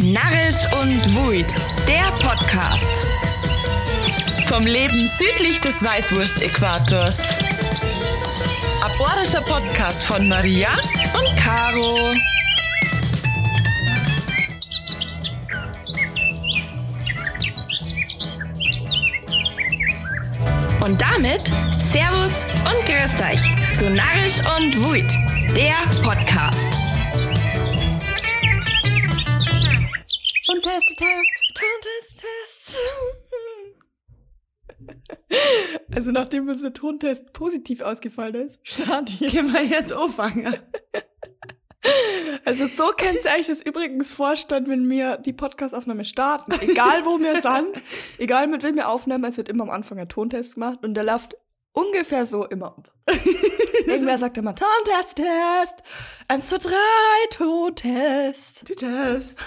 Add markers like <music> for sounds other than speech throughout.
Narrisch und Wuid, der Podcast. Vom Leben südlich des Weißwurst-Äquators. Aborischer Podcast von Maria und Caro. Und damit Servus und Grüßt euch zu Narrisch und Wuid, der Podcast. Test, Test. Test, Test. <laughs> Also nachdem unser Tontest positiv ausgefallen ist, starte ich jetzt. Können wir jetzt anfangen? Also so kennt ihr eigentlich das übrigens vorstellen, wenn wir die Podcastaufnahme starten. Egal wo wir sind, egal mit wem wir aufnehmen, es wird immer am Anfang ein Tontest gemacht und der läuft ungefähr so immer ab. <laughs> Irgendwer sagt immer Tontest, Test, eins, zwei, drei, Tontest. Die Test.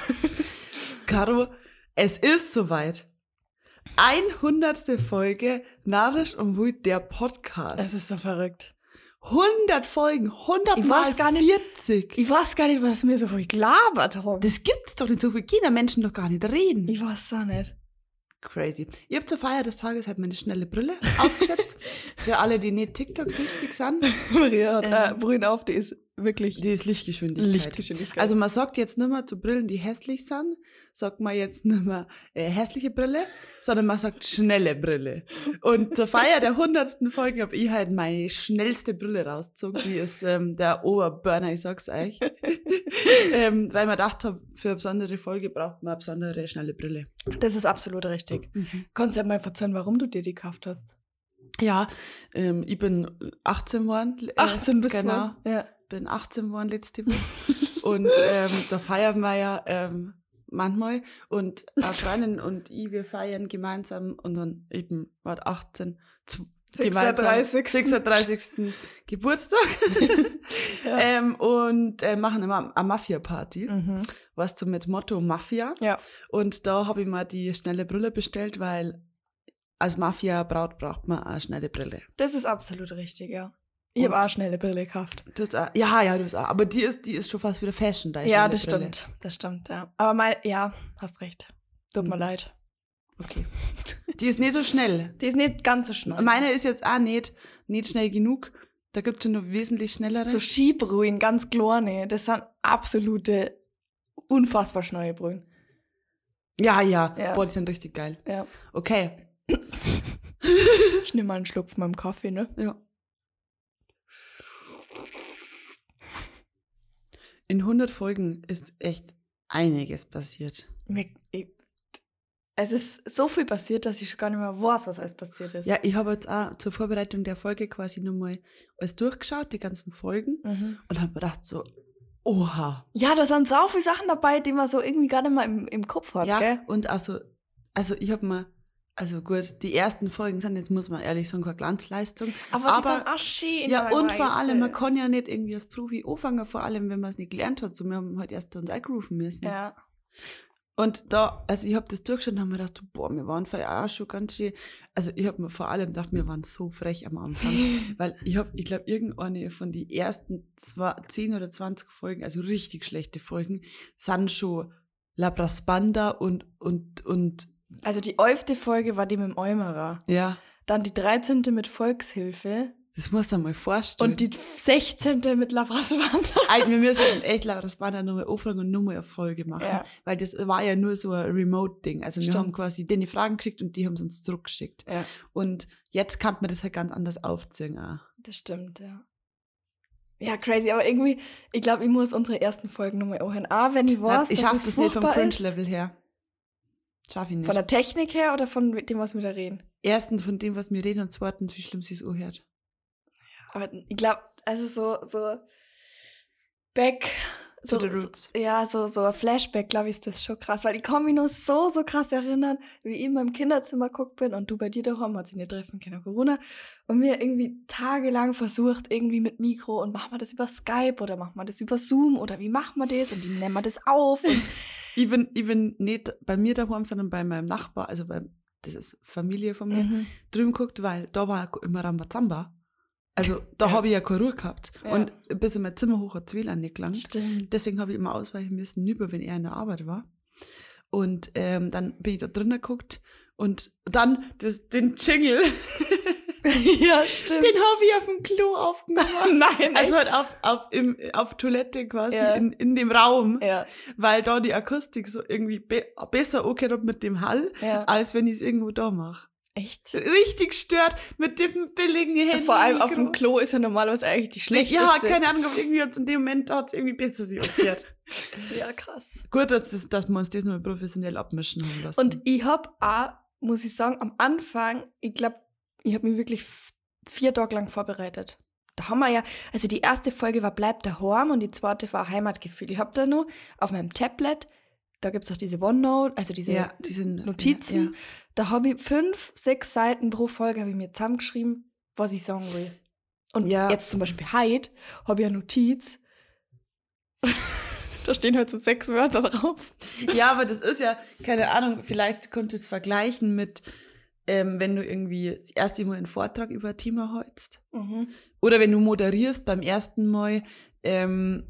Caro, es ist soweit. 100. Folge Narisch und Wut, der Podcast. Das ist so verrückt. 100 Folgen, 100 Ich mal weiß gar nicht- 40. Ich weiß gar nicht, was mir so viel gelabert haben. Das gibt's doch nicht so viel. Kinder Menschen doch gar nicht reden. Ich weiß auch nicht. Crazy. Ich habe zur Feier des Tages halt meine schnelle Brille aufgesetzt. <laughs> Für alle, die nicht TikTok-süchtig sind. Maria hat Ähm. äh, Brühen auf, die ist wirklich Die ist Lichtgeschwindigkeit. Lichtgeschwindigkeit. Also man sagt jetzt nicht mehr zu Brillen, die hässlich sind, sagt man jetzt nicht mehr äh, hässliche Brille, sondern man sagt schnelle Brille. Und zur Feier der hundertsten Folge habe ich halt meine schnellste Brille rausgezogen. Die ist ähm, der Oberburner, ich sag's euch. <laughs> ähm, weil man gedacht habe, für eine besondere Folge braucht man eine besondere schnelle Brille. das ist absolut richtig. Kannst du ja mal verzeihen, warum du dir die gekauft hast? Ja, ähm, ich bin 18 geworden. äh, 18 bist genau. du. Ja. Bin 18 geworden letzte Woche. <laughs> und ähm, da feiern wir ja ähm, manchmal. Und eine Freundin und ich, wir feiern gemeinsam unseren eben, war 18, z- gemeinsam 36.. 36. <laughs> Geburtstag. <laughs> Ja. ähm, und äh, machen immer eine Mafia-Party. Mhm. Weißt du, mit Motto Mafia. Ja. Und da habe ich mal die schnelle Brille bestellt, weil als Mafia-Braut braucht man eine schnelle Brille. Das ist absolut richtig, ja. Ich habe auch schnelle Brille gekauft. Du hast auch, ja, ja, du hast auch. Aber die ist, die ist schon fast wieder Fashion. Da Ja, das stimmt. Das stimmt, ja. Aber mal, ja, hast recht. Tut mir Mhm. leid. Okay. Die ist nicht so schnell. Die ist nicht ganz so schnell. Meine ist jetzt auch nicht, nicht schnell genug. Da gibt es schon noch wesentlich schnellere. so Skibrühen, ganz kleine, das sind absolute, unfassbar schnelle Brühen. ja, ja, Ja. Boah, die sind richtig geil. Ja. Okay. Ich nehme mal einen Schluck von meinem Kaffee, ne? Ja. In 100 Folgen ist echt einiges passiert. Es ist so viel passiert, dass ich schon gar nicht mehr weiß, was alles passiert ist. Ja, ich habe jetzt auch zur Vorbereitung der Folge quasi nochmal alles durchgeschaut, die ganzen Folgen, Mhm. und habe mir gedacht so, oha. Ja, da sind so viele Sachen dabei, die man so irgendwie gar nicht mal im, im Kopf hat, Ja, gell? und also, also ich habe mir, also gut, die ersten Folgen sind jetzt, muss man ehrlich sagen, keine Glanzleistung. Aber, die sind auch schön. Ja, und vor teilweise. allem, man kann ja nicht irgendwie als Profi anfangen, vor allem, wenn man es nicht gelernt hat. So, wir haben halt erst uns eingerufen müssen. Ja. Und da, also ich habe das durchgeschaut und habe mir gedacht, boah, wir waren vorher auch schon ganz schön, also ich habe mir vor allem gedacht, wir waren so frech am Anfang, <laughs> weil ich habe, ich glaube, irgendeine von den ersten zwei, 10 oder 20 Folgen, also richtig schlechte Folgen, sind schon Labraspanda und, und, und, Also die elfte Folge war die mit dem Eumerer. ja, Dann die 13. mit Volkshilfe. das musst du dir mal vorstellen. Und die 16. mit Lavraswand. <laughs> Also, wir müssen echt Labraspanda nochmal anfragen und nochmal eine Folge machen, Ja. weil das war ja nur so ein Remote-Ding. Also wir Stimmt. haben quasi denen die Fragen geschickt und die haben es uns zurückgeschickt. Ja, Und jetzt kann man das halt ganz anders aufziehen. Auch. das stimmt, ja. Ja, crazy, aber irgendwie, ich glaube, ich muss unsere ersten Folgen nochmal anhören. Ah, wenn ich weiß, ich schaffe das nicht vom. Cringe-Level her. Schaffe ich nicht. Von der Technik her oder von dem, was wir da reden? Erstens von dem, was wir reden und zweitens, wie schlimm sie es anhört. Aber ich glaube, also so, so back, so, To the so, roots. ja, so, so ein Flashback, glaube ich, ist das schon krass, weil ich kann mich noch so, so krass erinnern, wie ich in meinem Kinderzimmer geguckt bin und du bei dir daheim, hat sich nicht treffen können, Corona, und mir irgendwie tagelang versucht, irgendwie mit Mikro und machen wir das über Skype oder machen wir das über Zoom oder wie machen wir das und wie nehmen wir das auf Ich bin, ich bin nicht bei mir daheim, sondern bei meinem Nachbar, also bei, das ist Familie von mir, Mhm. drüben geguckt, weil da war immer Rambazamba. Also da Ja. habe ich ja keine Ruhe gehabt. Ja. Und bis in mein Zimmer hoch hat WLAN nicht gelangt. Stimmt. Deswegen habe ich immer ausweichen müssen, über wenn er in der Arbeit war. Und ähm, dann bin ich da drinnen geguckt und dann das, den Jingle, <laughs> ja, stimmt. den habe ich auf dem Klo aufgenommen. <laughs> Nein, Also halt auf, auf, im, auf Toilette quasi, Ja. in, in dem Raum, ja, weil da die Akustik so irgendwie be besser angehört mit dem Hall, ja. als wenn ich es irgendwo da mache. Echt? Richtig stört mit dem billigen Handy. Vor allem auf dem Klo ist ja normalerweise eigentlich die schlechteste. Ja, keine Ahnung, aber irgendwie hat's in dem Moment hat's irgendwie besser sich angehört. <laughs> Ja, krass. Gut, dass, das, dass wir uns das nochmal professionell abmischen haben lassen. Und ich hab auch, muss ich sagen, am Anfang, ich glaube, ich habe mich wirklich vier Tage lang vorbereitet. Da haben wir ja, also die erste Folge war Bleib daheim und die zweite war Heimatgefühl. Ich habe da nur auf meinem Tablet, da gibt's auch diese OneNote, also diese ja, die sind, Notizen. Ja, Da habe ich fünf, sechs Seiten pro Folge habe ich mir zusammengeschrieben, was ich sagen will. Und jetzt zum Beispiel heute habe ich eine Notiz. <laughs> da stehen halt so sechs Wörter drauf. ja. aber das ist ja, keine Ahnung, vielleicht könntest du es vergleichen mit, ähm, wenn du irgendwie das erste Mal einen Vortrag über ein Thema hältst. Oder wenn du moderierst beim ersten Mal, ähm,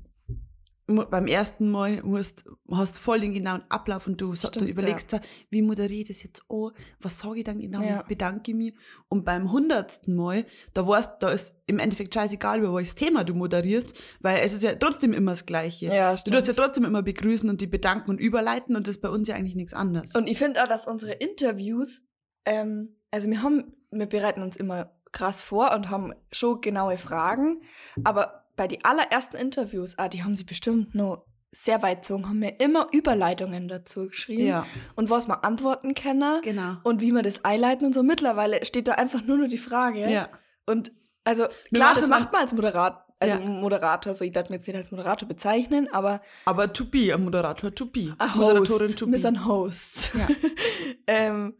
beim ersten Mal musst, hast voll den genauen Ablauf und du, sa- du Stimmt, überlegst da, wie moderiere ich das jetzt an, was sage ich dann genau, Ja. bedanke ich mich. Und beim hundertsten Mal, da weißt, da ist im Endeffekt scheißegal, über welches Thema du moderierst, weil es ist ja trotzdem immer das Gleiche. Ja, Du tust ja trotzdem immer begrüßen und die bedanken und überleiten und das ist bei uns ja eigentlich nichts anderes. Und ich finde auch, dass unsere Interviews, ähm, also wir haben, wir bereiten uns immer krass vor und haben schon genaue Fragen, aber bei die allerersten Interviews, ah, die haben sie bestimmt noch sehr weit gezogen, haben wir immer Überleitungen dazu geschrieben ja, und was man antworten können genau. und wie man das einleiten und so. Mittlerweile steht da einfach nur noch die Frage. Ja. Und also klar, das macht man als Moderator, also Ja. Moderator, so ich darf mich jetzt nicht als Moderator bezeichnen, aber Aber to be, ein Moderator to be. ein Moderatorin Host. to be. sind Host. Ja. <laughs> ähm,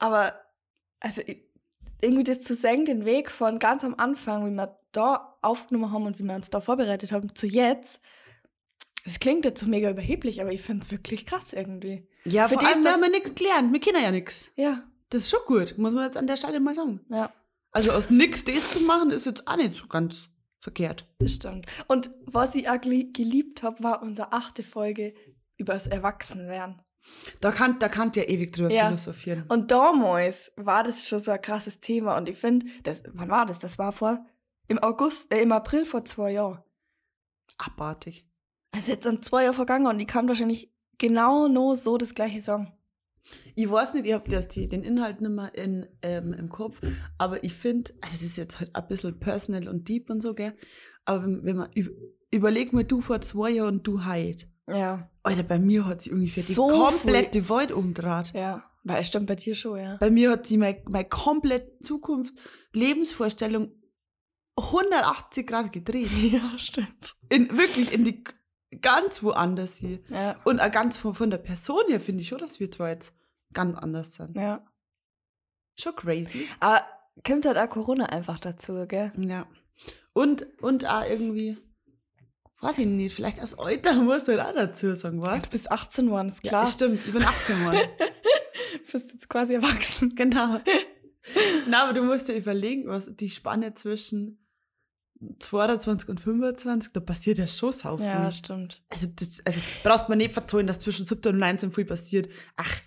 aber also irgendwie das zu sehen, den Weg von ganz am Anfang, wie wir da aufgenommen haben und wie wir uns da vorbereitet haben, zu jetzt, das klingt jetzt so mega überheblich, aber ich finde es wirklich krass irgendwie. Ja, Für vor ist allem, wir das- haben ja nichts gelernt. Wir kennen ja nichts. Ja, Das ist schon gut, muss man jetzt an der Stelle mal sagen. ja, Also aus nix das zu machen, ist jetzt auch nicht so ganz verkehrt. das stimmt. Und was ich auch geli- geliebt habe, war unsere achte Folge übers Erwachsenwerden. Da kann, da kann ja ewig drüber Ja. philosophieren. Und damals war das schon so ein krasses Thema. Und ich finde, das, wann war das? Das war vor, im August, äh, im April vor zwei Jahren. Abartig. Also jetzt sind zwei Jahre vergangen und ich kann wahrscheinlich genau nur so das gleiche sagen. Ich weiß nicht, ich habe die, den Inhalt nicht mehr in, ähm, im Kopf, aber ich finde, also es ist jetzt halt ein bisschen personal und deep und so, gell? Aber wenn, wenn man, üb- überleg mal, du vor zwei Jahren und du heute. Ja. Alter, bei mir hat sie ungefähr So die komplette Welt umdraht. Ja. Weil es stimmt bei dir schon, ja. Bei mir hat sie meine, meine komplette Zukunft, Lebensvorstellung 180 Grad gedreht. <laughs> Ja, stimmt. In, wirklich in die ganz woanders hier. Ja. Und auch ganz von, von der Person her finde ich schon, dass wir zwar jetzt ganz anders sind. Ja. Schon crazy. Aber kommt halt auch Corona einfach dazu, gell? Ja. Und, und auch irgendwie, weiß ich nicht, vielleicht als Alter musst du halt auch dazu sagen, was? Du bist 18 geworden, ist klar. Ja, stimmt, ich bin 18 Mal. du bist jetzt quasi erwachsen. genau. <laughs> Na, aber du musst dir überlegen, was die Spanne zwischen 22 und 25, da passiert ja schon sau viel. Ja, stimmt. Also, das, also brauchst man nicht verzeihen, dass zwischen 17 und 19 viel passiert. Ach,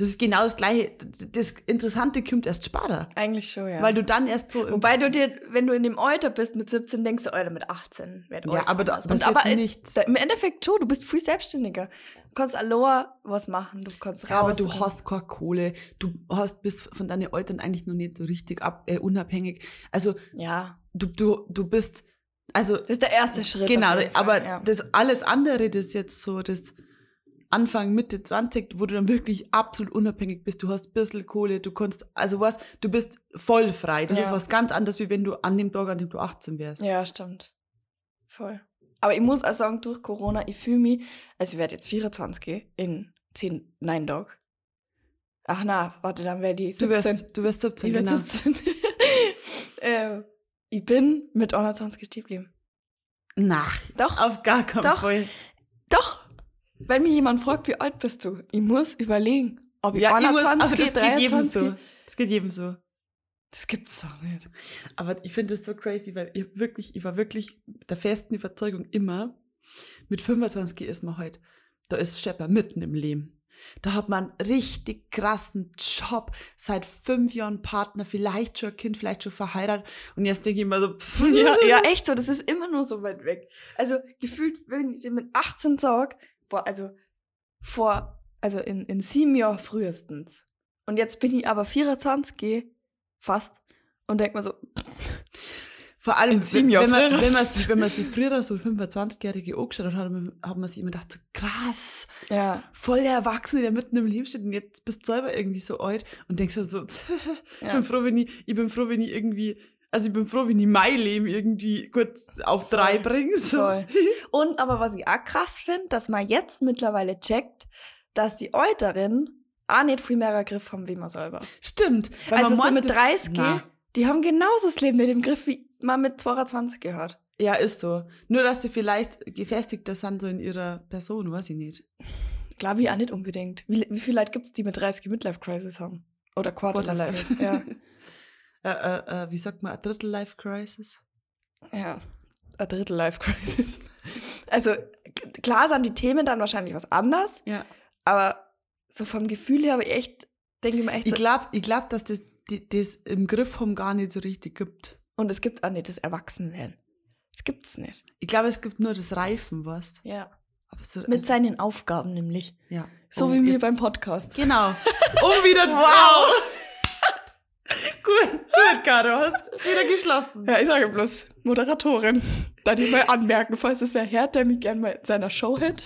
das ist genau das Gleiche. Das, Interessante kommt erst später. Eigentlich schon, ja. Weil du dann erst so. Wobei du dir, wenn du in dem Alter bist mit 17, denkst du, Alter, mit 18 wird Ja, aber da passiert aber nichts. Da, Im Endeffekt schon, du bist viel selbstständiger. Du kannst allein was machen, du kannst raus. Ja, aber du hast keine Kohle, du hast bist von deinen Eltern eigentlich noch nicht so richtig ab, äh, unabhängig. Also Ja, du, du, du bist, also das ist der erste Schritt. genau, aber ja. das alles andere, das jetzt so, das Anfang, Mitte 20, wo du dann wirklich absolut unabhängig bist, du hast ein bisschen Kohle, du kannst, also was, du bist voll frei. Das Ja. ist was ganz anderes, wie wenn du an dem Tag, an dem du 18 wärst. Ja, stimmt. Voll. Aber ich muss auch sagen, durch Corona, ich fühle mich, also ich werde jetzt 24 in 10, nein, Dog. Ach na, warte, dann die Du 17. wirst, du wirst 17, ich genau. 17. <laughs> ähm, ich bin mit 21 stehen geblieben. Na, Doch, auf gar keinen Doch. Fall. doch. Wenn mich jemand fragt, wie alt bist du, ich muss überlegen, ob ich Ja, ich muss, 21, also das geht jedem 23 so. Das geht jedem so. Das gibt's doch nicht. Aber ich finde das so crazy, weil ich wirklich, ich war wirklich der festen Überzeugung immer, mit 25 ist man halt da ist Schepper mitten im Leben. Da hat man einen richtig krassen Job, seit fünf Jahren Partner, vielleicht schon ein Kind, vielleicht schon verheiratet. Und jetzt denke ich immer so, pff, Ja, ja, <laughs> echt so, das ist immer nur so weit weg. Also gefühlt, wenn ich mit 18 sag, boah, also vor, also in, in sieben Jahren frühestens. Und jetzt bin ich aber 24, geh, fast, und denk mir so, Vor allem, In sieben wenn, Jahren wenn, man, früher. wenn, man, sich- wenn man sich früher so 25-Jährige angeschaut hat, hat man, hat man sich immer gedacht, so krass, ja, voll der Erwachsene, der mitten im Leben steht und jetzt bist du selber irgendwie so alt und denkst dir so, <laughs> ich, Ja. bin froh, wenn ich, ich bin froh, wenn ich irgendwie, also ich bin froh, wenn ich mein Leben irgendwie kurz auf drei Voll. bringe. So. Voll. <laughs> Und aber was ich auch krass finde, dass man jetzt mittlerweile checkt, dass die Älteren auch nicht viel mehr Griff haben wie man selber. Stimmt. also man so mit das- 30, Na, die haben genauso das Leben nicht im Griff, wie man mit 22 gehört. Ja, ist so. Nur, dass sie vielleicht gefestigter sind so in ihrer Person, weiß ich nicht. Glaube ich auch nicht unbedingt. Wie, wie viele Leute gibt es, die mit 30 Midlife-Crisis haben? Oder Quarterlife. Quarterlife. Ja. <laughs> Äh, äh, äh, wie sagt man, a Drittel Life Crisis? ja. A Drittel Life Crisis. <laughs> Also klar sind die Themen dann wahrscheinlich was anders, Ja. aber so vom Gefühl her habe ich echt, denke ich mir echt Ich so, glaube, ich glaub, dass das, das im Griff haben gar nicht so richtig gibt. und es gibt auch nicht das Erwachsenwerden. Das gibt es nicht. Ich glaube, es gibt nur das Reifen, was. Ja. So, Mit seinen Aufgaben nämlich. ja. So Oh, wie mir beim Podcast. Genau. Um <laughs> wieder. wow! <laughs> gut, gut, Caro, hast es wieder geschlossen. Ja, ich sage bloß Moderatorin. Da die mal anmerken, falls es wer hört, der mich gerne mal in seiner Show hätte.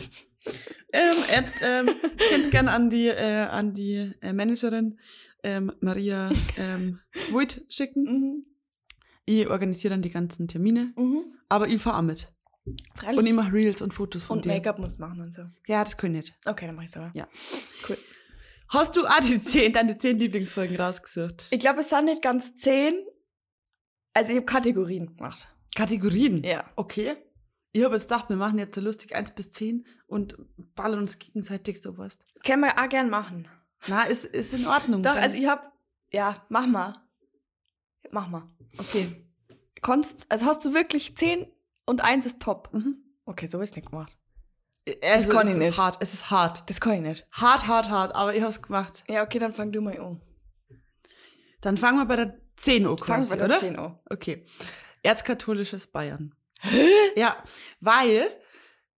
Ähm, Ed, ähm, könnt gerne an die, äh, an die äh, Managerin ähm, Maria <laughs> ähm, Voigt schicken. Mhm. Ich organisiere dann die ganzen Termine, Mhm. aber ich fahre auch mit. Freilich. Und ich mache Reels und Fotos von Und dir. Make-up muss machen und so. Ja, das kann ich nicht. Okay, dann mach ich's aber. Ja. Cool. Hast du auch die zehn, deine zehn Lieblingsfolgen rausgesucht? Ich glaube, es sind nicht ganz zehn. Also ich habe Kategorien gemacht. Kategorien? Ja. Okay. Ich habe jetzt gedacht, wir machen jetzt so lustig 1 bis 10 und ballern uns gegenseitig sowas. Können wir auch gern machen. Na, ist, ist in Ordnung. Doch, also ich habe, ja, mach mal. Mach mal. okay. Konntest, also hast du wirklich zehn und eins ist top. Mhm. Okay, so ist nicht gemacht. Also, kann es ich ist nicht. hart. Es ist hart. Das kann ich nicht. Hart, hart, hart. Aber ich habe es gemacht. Ja, okay, dann fang du mal an. Dann fangen wir bei der 10 an Fang quasi, bei der oder? 10 an. Okay. Erzkatholisches Bayern. Ja, weil,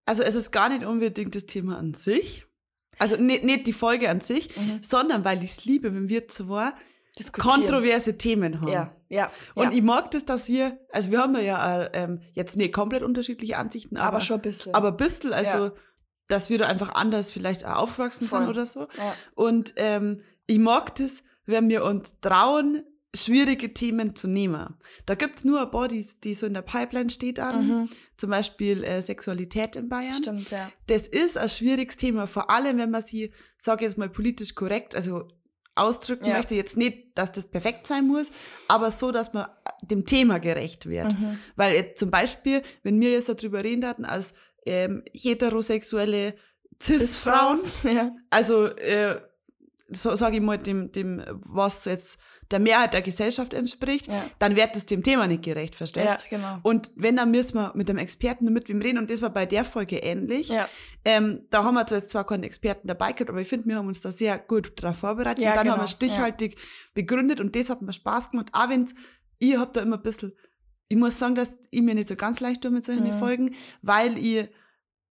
also es ist gar nicht unbedingt das Thema an sich. Also nicht, nicht die Folge an sich, Mhm. sondern weil ich es liebe, wenn wir zwei. Kontroverse Themen haben. Ja, ja. Und ja. ich mag das, dass wir, also wir haben da ja äh, ähm, jetzt nicht komplett unterschiedliche Ansichten, aber, aber, schon ein bisschen. aber ein bisschen, also Ja. dass wir da einfach anders vielleicht auch aufgewachsen Voll. sind oder so. ja. Und ähm, ich mag das, wenn wir uns trauen, schwierige Themen zu nehmen. Da gibt's nur ein paar, die, die so in der Pipeline steht an. Mhm. Zum Beispiel äh, Sexualität in Bayern. Stimmt, ja. Das ist ein schwieriges Thema, vor allem wenn man sie, sag ich jetzt mal, politisch korrekt, also ausdrücken Ja. möchte. Jetzt nicht, dass das perfekt sein muss, aber so, dass man dem Thema gerecht wird. Mhm. Weil jetzt zum Beispiel, wenn wir jetzt darüber reden hatten, als ähm, heterosexuelle Cis-Frauen, <laughs> Ja. also äh, so sage ich mal, dem, dem, was jetzt der Mehrheit der Gesellschaft entspricht, Ja. dann wird es dem Thema nicht gerecht, verstehst? ja, genau. Und wenn, dann müssen wir mit dem Experten mit wem reden und das war bei der Folge ähnlich. Ja, Ähm, da haben wir zwar jetzt zwar keinen Experten dabei gehabt, aber ich finde, wir haben uns da sehr gut darauf vorbereitet Ja, und dann genau, haben wir stichhaltig begründet und das hat mir Spaß gemacht, auch wenn's, ich hab da immer ein bisschen, ich muss sagen, dass ich mir nicht so ganz leicht tue mit solchen Mhm. Folgen, weil ich,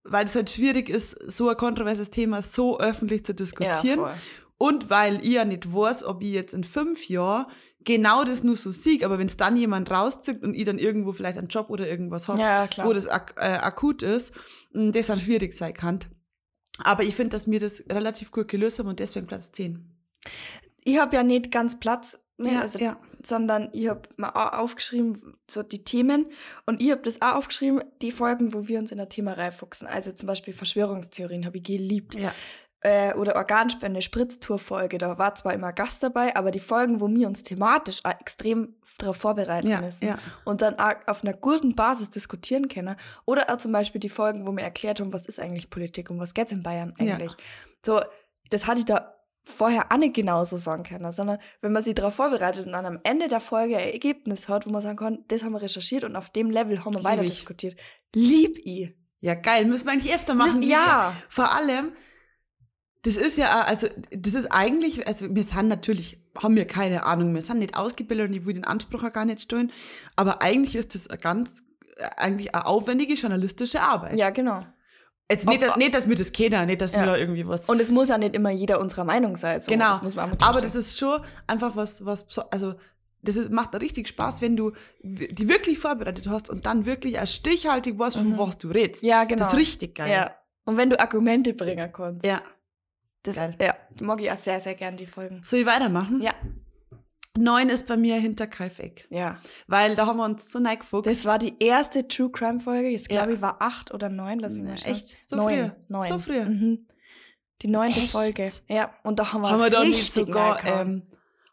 weil es halt schwierig ist, so ein kontroverses Thema so öffentlich zu ja diskutieren voll. Und weil ich ja nicht weiß, ob ich jetzt in fünf Jahren genau das nur so sieg, aber wenn es dann jemand rauszieht und ich dann irgendwo vielleicht einen Job oder irgendwas habe, Ja, wo das ak äh, akut ist, mh, das dann schwierig sein kann. Aber ich finde, dass wir das relativ gut gelöst haben und deswegen Platz 10. ich habe ja nicht ganz Platz, ne, Ja, also, ja. sondern ich habe mal au- aufgeschrieben, so die Themen. Und ich habe das auch aufgeschrieben, die Folgen, wo wir uns in der Thema reinfuchsen. Also zum Beispiel Verschwörungstheorien habe ich geliebt. Ja. Äh, oder Organspende, Spritztour-Folge, da war zwar immer Gast dabei, aber die Folgen, wo wir uns thematisch extrem darauf vorbereiten Ja, müssen ja. und dann auch auf einer guten Basis diskutieren können. Oder auch zum Beispiel die Folgen, wo wir erklärt haben, was ist eigentlich Politik und was geht in Bayern Ja. eigentlich. So, das hatte ich da vorher auch nicht genauso sagen können, sondern wenn man sich darauf vorbereitet und dann am Ende der Folge ein Ergebnis hat, wo man sagen kann, das haben wir recherchiert und auf dem Level haben wir Lieb weiter ich. diskutiert. Lieb ich. Ja, geil. Müssen wir eigentlich öfter machen. Müssen- ja. Vor allem, das ist ja, also, das ist eigentlich, also, wir sind natürlich, haben wir keine Ahnung, wir sind nicht ausgebildet und ich will den Anspruch auch gar nicht stellen. Aber eigentlich ist das eine ganz, eigentlich eine aufwendige journalistische Arbeit. Ja, genau. Jetzt nicht, Ob- dass- nicht, dass wir das kennen, nicht, dass wir Ja. da irgendwie was. Und es muss ja nicht immer jeder unserer Meinung sein. So. genau. Das muss man Aber das ist schon einfach was, was, so- also, das ist, macht richtig Spaß, wenn du die wirklich vorbereitet hast und dann wirklich als stichhaltig weißt, von was du redest. Mhm. Ja, genau. Das ist richtig geil. Ja. Und wenn du Argumente bringen kannst. Ja. Das, Geil. Ja, mag ich auch sehr, sehr gern, die Folgen. Soll ich weitermachen? Ja. Neun ist bei mir hinter Kaifeck. Ja. Weil da haben wir uns so neigefuchst. Das war die erste True Crime Folge. Ich Ja. glaube, ich war acht oder neun. Lass mich Ja, mal schauen. echt? So neun. früh? Neun. So früh? Mhm. Die neunte Echt? Folge. Ja. Und da haben wir, haben wir da nicht sogar, ähm,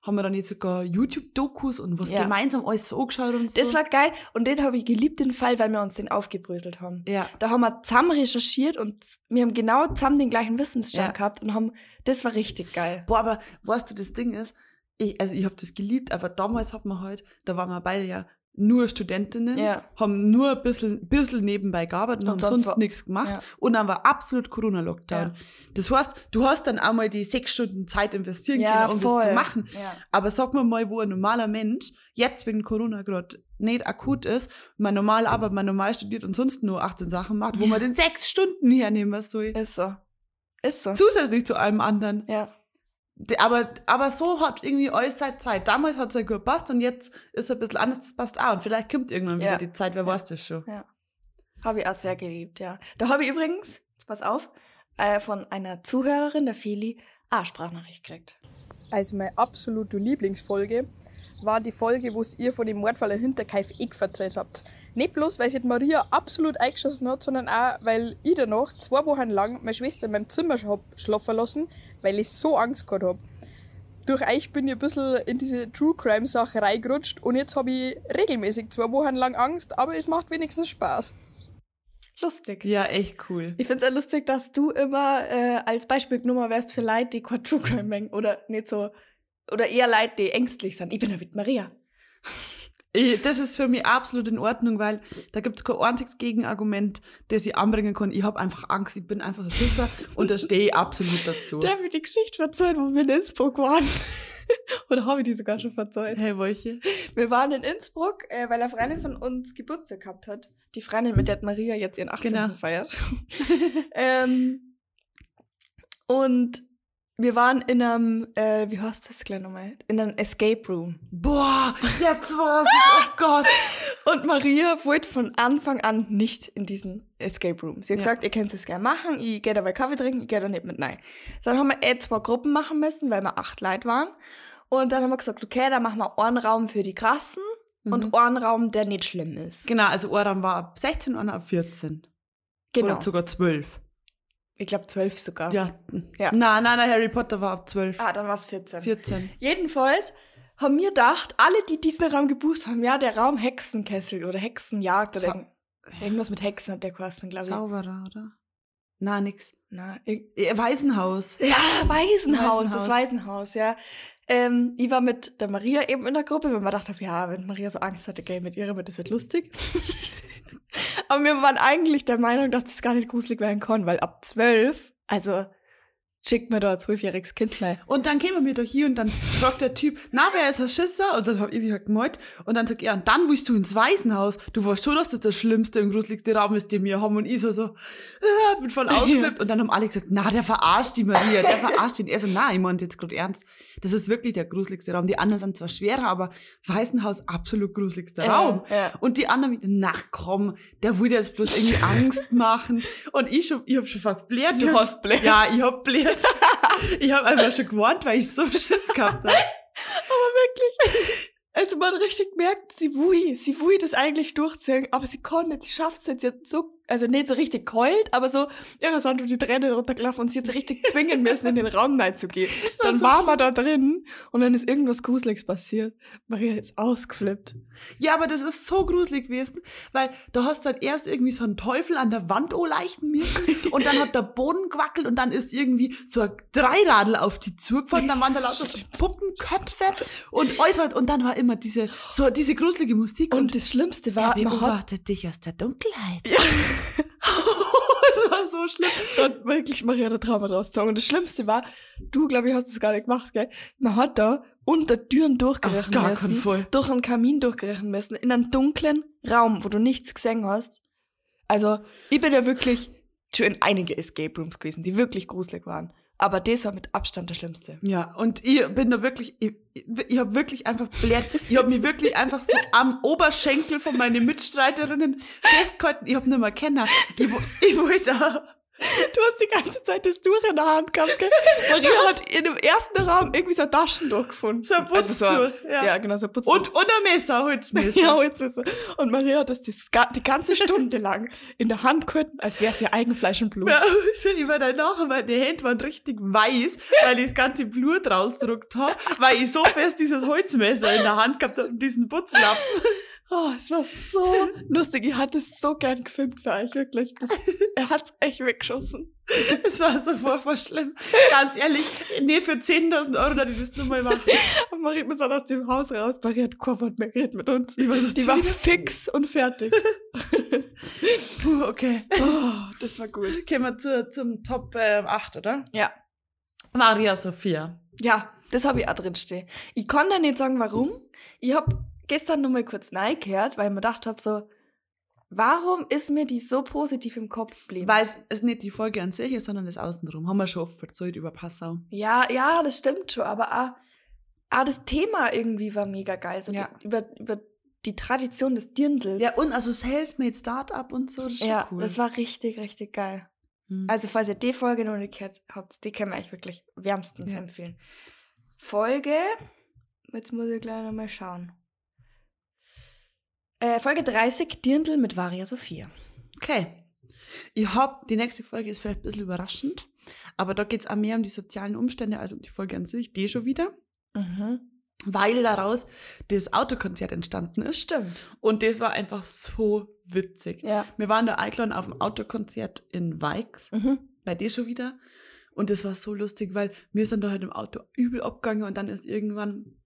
haben wir da nicht sogar YouTube-Dokus und was Ja. gemeinsam alles so angeschaut und so? Das war geil. Und den habe ich geliebt, den Fall, weil wir uns den aufgebröselt haben. ja. Da haben wir zusammen recherchiert und wir haben genau zusammen den gleichen Wissensstand Ja. gehabt und haben, das war richtig geil. Boah, aber weißt du, das Ding ist, ich, also ich habe das geliebt, aber damals hat man halt, da waren wir beide ja nur Studentinnen, Ja. haben nur ein bisschen, bisschen nebenbei gearbeitet und, Und haben sonst nichts gemacht. ja. Und dann war absolut Corona-Lockdown. Ja. Das heißt, du hast dann auch mal die sechs Stunden Zeit investieren können, um das voll. zu machen. Aber sag mir mal, wo ein normaler Mensch jetzt wegen Corona gerade nicht akut ist, man normal arbeitet, man normal studiert und sonst nur 18 Sachen macht, wo man den sechs Stunden hernehmen soll. Ist so. Ist so. Zusätzlich zu allem anderen. Ja. Aber, aber so hat irgendwie alles seit Zeit. Damals hat es ja gut gepasst und jetzt ist es ein bisschen anders, das passt auch. Und vielleicht kommt irgendwann wieder Ja. die Zeit, wer weiß das schon. Habe ich auch sehr geliebt, ja. Da habe ich übrigens, jetzt pass auf, äh, von einer Zuhörerin, der Feli, eine Sprachnachricht gekriegt. Also meine absolute Lieblingsfolge war die Folge, wo ihr von dem Mordfall in Hinterkaif Eck erzählt habt. Nicht bloß, weil sie Maria absolut eingeschossen hat, sondern auch, weil ich danach zwei Wochen lang meine Schwester in meinem Zimmer hab schlafen lassen, weil ich so Angst gehabt hab. Durch euch bin ich ein bisschen in diese True Crime Sache reingerutscht und jetzt habe ich regelmäßig zwei Wochen lang Angst, aber es macht wenigstens Spaß. Lustig. Ja, echt cool. Ich finde es auch lustig, dass du immer äh, als Beispiel genommen wärst für Leute, die kein True Crime mengen oder nicht so, oder eher Leute, die ängstlich sind. Ich bin ja mit Maria. Ich, das ist für mich absolut in Ordnung, weil da gibt es kein einziges Gegenargument, das ich anbringen kann. Ich habe einfach Angst, ich bin einfach ein Schisser und da stehe ich absolut dazu. Darf ich die Geschichte erzählen, wo wir in Innsbruck waren? <laughs> oder habe ich die sogar schon erzählt? Hey, welche? Wir waren in Innsbruck, äh, weil eine Freundin von uns Geburtstag gehabt hat. Die Freundin, mit der hat Maria jetzt ihren 18. Genau. feiert. <laughs> ähm, und wir waren in einem, äh, wie heißt das gleich nochmal? In einem Escape Room. Boah, jetzt war's. Oh <laughs> Gott. Und Maria wollte von Anfang an nicht in diesen Escape Room. Sie hat Ja. gesagt, ihr könnt es gerne machen, ich gehe dabei Kaffee trinken, ich gehe da nicht mit nein. Dann haben wir eh zwei Gruppen machen müssen, weil wir acht Leute waren. Und dann haben wir gesagt, okay, dann machen wir einen Raum für die Krassen Mhm. und einen Raum, der nicht schlimm ist. Genau, also Oran war ab 16 und ab 14. Genau. Oder sogar 12. Ich glaube zwölf sogar. Ja. Ja. Nein, nein, nein, Harry Potter war ab 12. Ah, dann war es 14. 14. Jedenfalls haben wir gedacht, alle, die diesen Raum gebucht haben, ja, der Raum Hexenkessel oder Hexenjagd oder irgend- irgendwas mit Hexen hat der geheißen, glaube ich. Zauberer, oder? Nein, nix. Na, Waisenhaus. Ja, Waisenhaus, das Waisenhaus, ja. Ähm, ich war mit der Maria eben in der Gruppe, weil man dachte, ja, wenn Maria so Angst hatte, gell, mit ihr, das wird lustig. <laughs> Aber wir waren eigentlich der Meinung, dass das gar nicht gruselig werden kann, weil ab zwölf, also schickt mir da ein zwölfjähriges Kind rein. Und dann kämen wir doch hier und dann fragt der Typ, na, wer ist ein Schisser? Und dann hab ich halt gemeint. Und dann sagt er, und dann willst du ins Waisenhaus. Du weißt schon, dass das der schlimmste und gruseligste Raum ist, den wir haben. Und ich so, so, äh, bin voll <laughs> ausgeflippt. Und dann haben alle gesagt, na, der verarscht die Maria, der verarscht ihn. Er so, na, ich meinte jetzt gerade ernst. Das ist wirklich der gruseligste Raum. Die anderen sind zwar schwerer, aber Waisenhaus absolut gruseligster Ja, Raum. ja. Und die anderen mit, nach komm, der wollte jetzt bloß irgendwie <laughs> Angst machen. Und ich, schon, ich hab schon fast blärt. Du hast blärt. Ja, ich hab blärt. <laughs> ich hab einfach schon gewarnt, weil ich so Schiss gehabt habe. wirklich. Also man richtig merkt, sie wui, sie wui das eigentlich durchziehen, aber sie kann nicht, sie schafft es jetzt. Sie hat so, also nicht so richtig keult, aber so, ja, sind die Tränen runtergelaufen und sie hat so richtig zwingen müssen, in den Raum reinzugehen. <laughs> Dann so war man da drin und dann ist irgendwas Gruseliges passiert. Maria ist ausgeflippt. Ja, aber das ist so gruselig gewesen, weil da hast du halt erst irgendwie so einen Teufel an der Wand leichten müssen und dann hat der Boden gewackelt und dann ist irgendwie so ein Dreiradl auf die zugefahren, dann waren da lauter so <laughs> Puppenköpfe und war- und dann war immer diese, so diese gruselige Musik Und das Schlimmste war, er man hat, beobachtet dich aus der Dunkelheit. <laughs> <laughs> das war so schlimm. Und wirklich Maria der Trauma draus gezogen. Und das Schlimmste war, du, glaube ich, hast das gar nicht gemacht, gell? Man hat da unter Türen durchgerechnet gar müssen, Fall. durch einen Kamin durchgerechnet müssen, in einem dunklen Raum, wo du nichts gesehen hast. Also, ich bin ja wirklich schon in einige Escape Rooms gewesen, die wirklich gruselig waren. Aber das war mit Abstand das Schlimmste. Ja, und ich bin da wirklich, ich, ich, habe wirklich einfach blärt, ich habe mich wirklich einfach so am Oberschenkel von meinen Mitstreiterinnen festgehalten, ich habe nicht mehr kennen. Ich, ich wollte <laughs> Du hast die ganze Zeit das Tuch in der Hand gehabt, gell? <laughs> Maria hat in dem ersten Raum irgendwie so ein Taschentuch gefunden. So ein Also so ein- Putztuch, ja. Ja, genau, so ein Putztuch. und, und ein Messer, Holzmesser. <laughs> Ja, Holzmesser. Und Maria hat das die, die ganze Stunde lang in der Hand gehalten, als wäre es ihr Eigenfleisch und Blut. Ja, ich finde, ich war danach, meine Hände waren richtig weiß, weil ich das ganze Blut rausgedruckt habe, weil ich so fest dieses Holzmesser in der Hand gehabt habe und diesen Putzlappen. Oh, es war so <laughs> lustig. Ich hatte es so gern gefilmt für euch, wirklich. Das, er hat es echt weggeschossen. <laughs> Es war so furchtbar schlimm. Ganz ehrlich, nee, für 10.000 Euro hätte ich das nur mal machen. <laughs> Und Maria ist dann aus dem Haus raus. Maria hat kein Wort mehr geredet mit uns. Ich war so Die war fix und fertig. Puh, okay. Oh, das war gut. Kommen wir zu, zum Top äh, 8, oder? Ja. Maria Sophia. Ja, das habe ich auch drin stehen. Ich kann da nicht sagen, warum. Ich habe gestern noch mal kurz reingehört, weil ich mir gedacht habe, so, warum ist mir die so positiv im Kopf geblieben? Weil es ist nicht die Folge an sich, sondern das Außenrum. Haben wir schon oft erzählt über Passau. Ja, ja, das stimmt schon, aber auch, auch das Thema irgendwie war mega geil. So Ja. die, über, über die Tradition des Dirndls. Ja, und also Selfmade Startup und so, das ist schon ja cool. das war richtig, richtig geil. Hm. Also, falls ihr die Folge noch nicht gehört habt, die kann man euch wirklich wärmstens Ja. empfehlen. Folge, jetzt muss ich gleich nochmal schauen. Äh, Folge 30, Dirndl mit Varia Sophia. Okay. Ich hab, die nächste Folge ist vielleicht ein bisschen überraschend, aber da geht's auch mehr um die sozialen Umstände als um die Folge an sich, die schon wieder, Mhm. weil daraus das Autokonzert entstanden ist. Stimmt. Und das war einfach so witzig. Ja. Wir waren da eingeladen auf dem Autokonzert in Weix, Mhm. bei dir schon wieder. Und das war so lustig, weil wir sind da halt im Auto übel abgegangen und dann ist irgendwann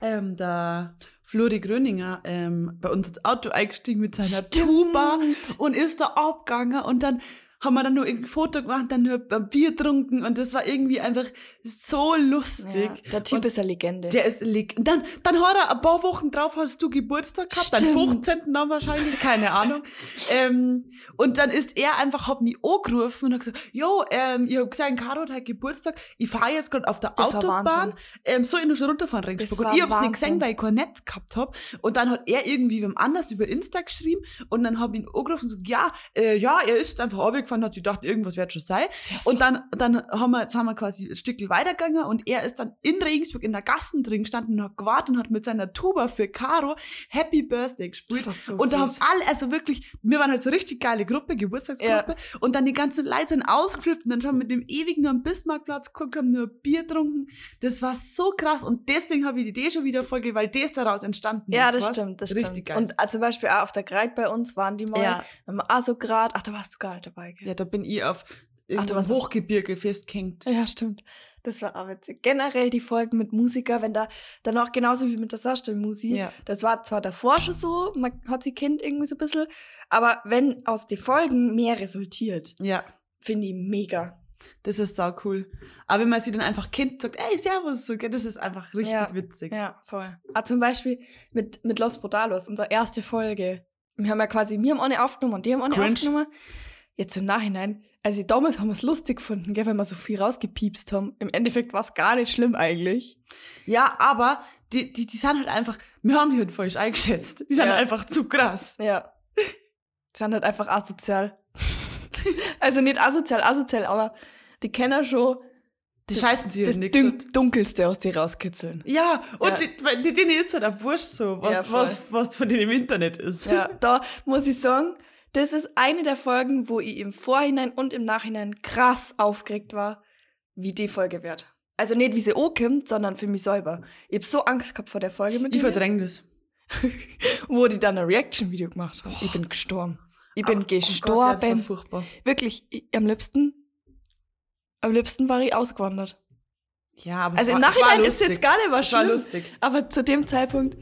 ähm, der Flori Gröninger ähm, bei uns ins Auto eingestiegen mit seiner Stimmt. Tuba und ist da abgegangen und dann haben wir dann nur ein Foto gemacht, dann nur ein Bier getrunken und das war irgendwie einfach so lustig. Ja, der Typ Und ist eine Legende. Der ist leg dann, dann hat er ein paar Wochen drauf, hast du Geburtstag gehabt, Stimmt. deinen 15. dann wahrscheinlich, keine Ahnung. <laughs> ähm, und dann ist er einfach, hat mich angerufen und hat gesagt, jo, ähm, ich hab gesehen, Caro hat Geburtstag, ich fahre jetzt gerade auf der Das Autobahn, ähm, soll ich noch schon runterfahren, Regensburg? Und ich hab's nicht Wahnsinn. gesehen, weil ich kein Netz gehabt hab. Und dann hat er irgendwie wem anders über Insta geschrieben und dann hab ich ihn angerufen und gesagt, ja, äh, ja, er ist einfach runtergefahren, hat sich gedacht, irgendwas wird schon sein. Und dann, dann haben wir, jetzt haben wir quasi ein Stück weitergegangen und er ist dann in Regensburg in der Gassen drin gestanden und hat gewartet und hat mit seiner Tuba für Caro Happy Birthday gespielt. So und da haben alle, also wirklich, wir waren halt so eine richtig geile Gruppe, Geburtstagsgruppe. Und dann die ganzen Leute sind ausgeflippt und dann schon mit dem ewigen am Bismarckplatz geguckt, haben nur Bier getrunken. Das war so krass und deswegen habe ich die Idee schon wieder Folge, weil das daraus entstanden ja, ist. das was? stimmt, das Richtig stimmt. geil. Und äh, zum Beispiel auch auf der Greit bei uns waren die mal. Ja. Haben wir auch so grad, ach, da warst du gar nicht dabei? Ja, da bin ich auf du irgendeinem warst Hochgebirge festgehängt. Ja, stimmt. Das war auch witzig. Generell die Folgen mit Musiker, wenn da dann auch genauso wie mit der Saarstellmusik, Ja. das war zwar davor schon so, man hat sie kennt irgendwie so ein bisschen, aber wenn aus den Folgen mehr resultiert, Ja. finde ich mega. Das ist sau cool. Aber wenn man sie dann einfach kennt, sagt, ey, servus, so, gell, das ist einfach richtig Ja, witzig. Ja, voll. Ah, zum Beispiel mit, mit Los Brutalos, unsere erste Folge. Wir haben ja quasi, wir haben eine aufgenommen und die haben eine Cringe. aufgenommen. Jetzt im Nachhinein, also damals haben wir es lustig gefunden, gell, wenn wir so viel rausgepiepst haben. Im Endeffekt war es gar nicht schlimm eigentlich. Ja, aber die, die, die sind halt einfach, wir haben die halt falsch eingeschätzt. Die sind Ja. einfach zu krass. Ja. Die sind halt einfach asozial. <laughs> also nicht asozial, asozial, aber die kennen schon Die scheißen das halt nix. Dun Dunkelste aus dir rauskitzeln. Ja, und Ja. Die, weil die, denen ist halt auch wurscht so, was, Ja, was, was von denen im Internet ist. Ja, <laughs> da muss ich sagen, das ist eine der Folgen, wo ich im Vorhinein und im Nachhinein krass aufgeregt war, wie die Folge wird. Also nicht, wie sie ankommt, sondern für mich selber. Ich hab so Angst gehabt vor der Folge mit Ich verdränge das. <laughs> wo die dann ein Reaction-Video gemacht haben. Ich bin gestorben. Ich bin Oh Gott, ja, gestorben. das war furchtbar. Wirklich, ich, am liebsten, am liebsten war ich ausgewandert. Ja, aber Also es im es Nachhinein ist lustig. jetzt gar nicht was Es war schlimm. lustig. Aber zu dem Zeitpunkt,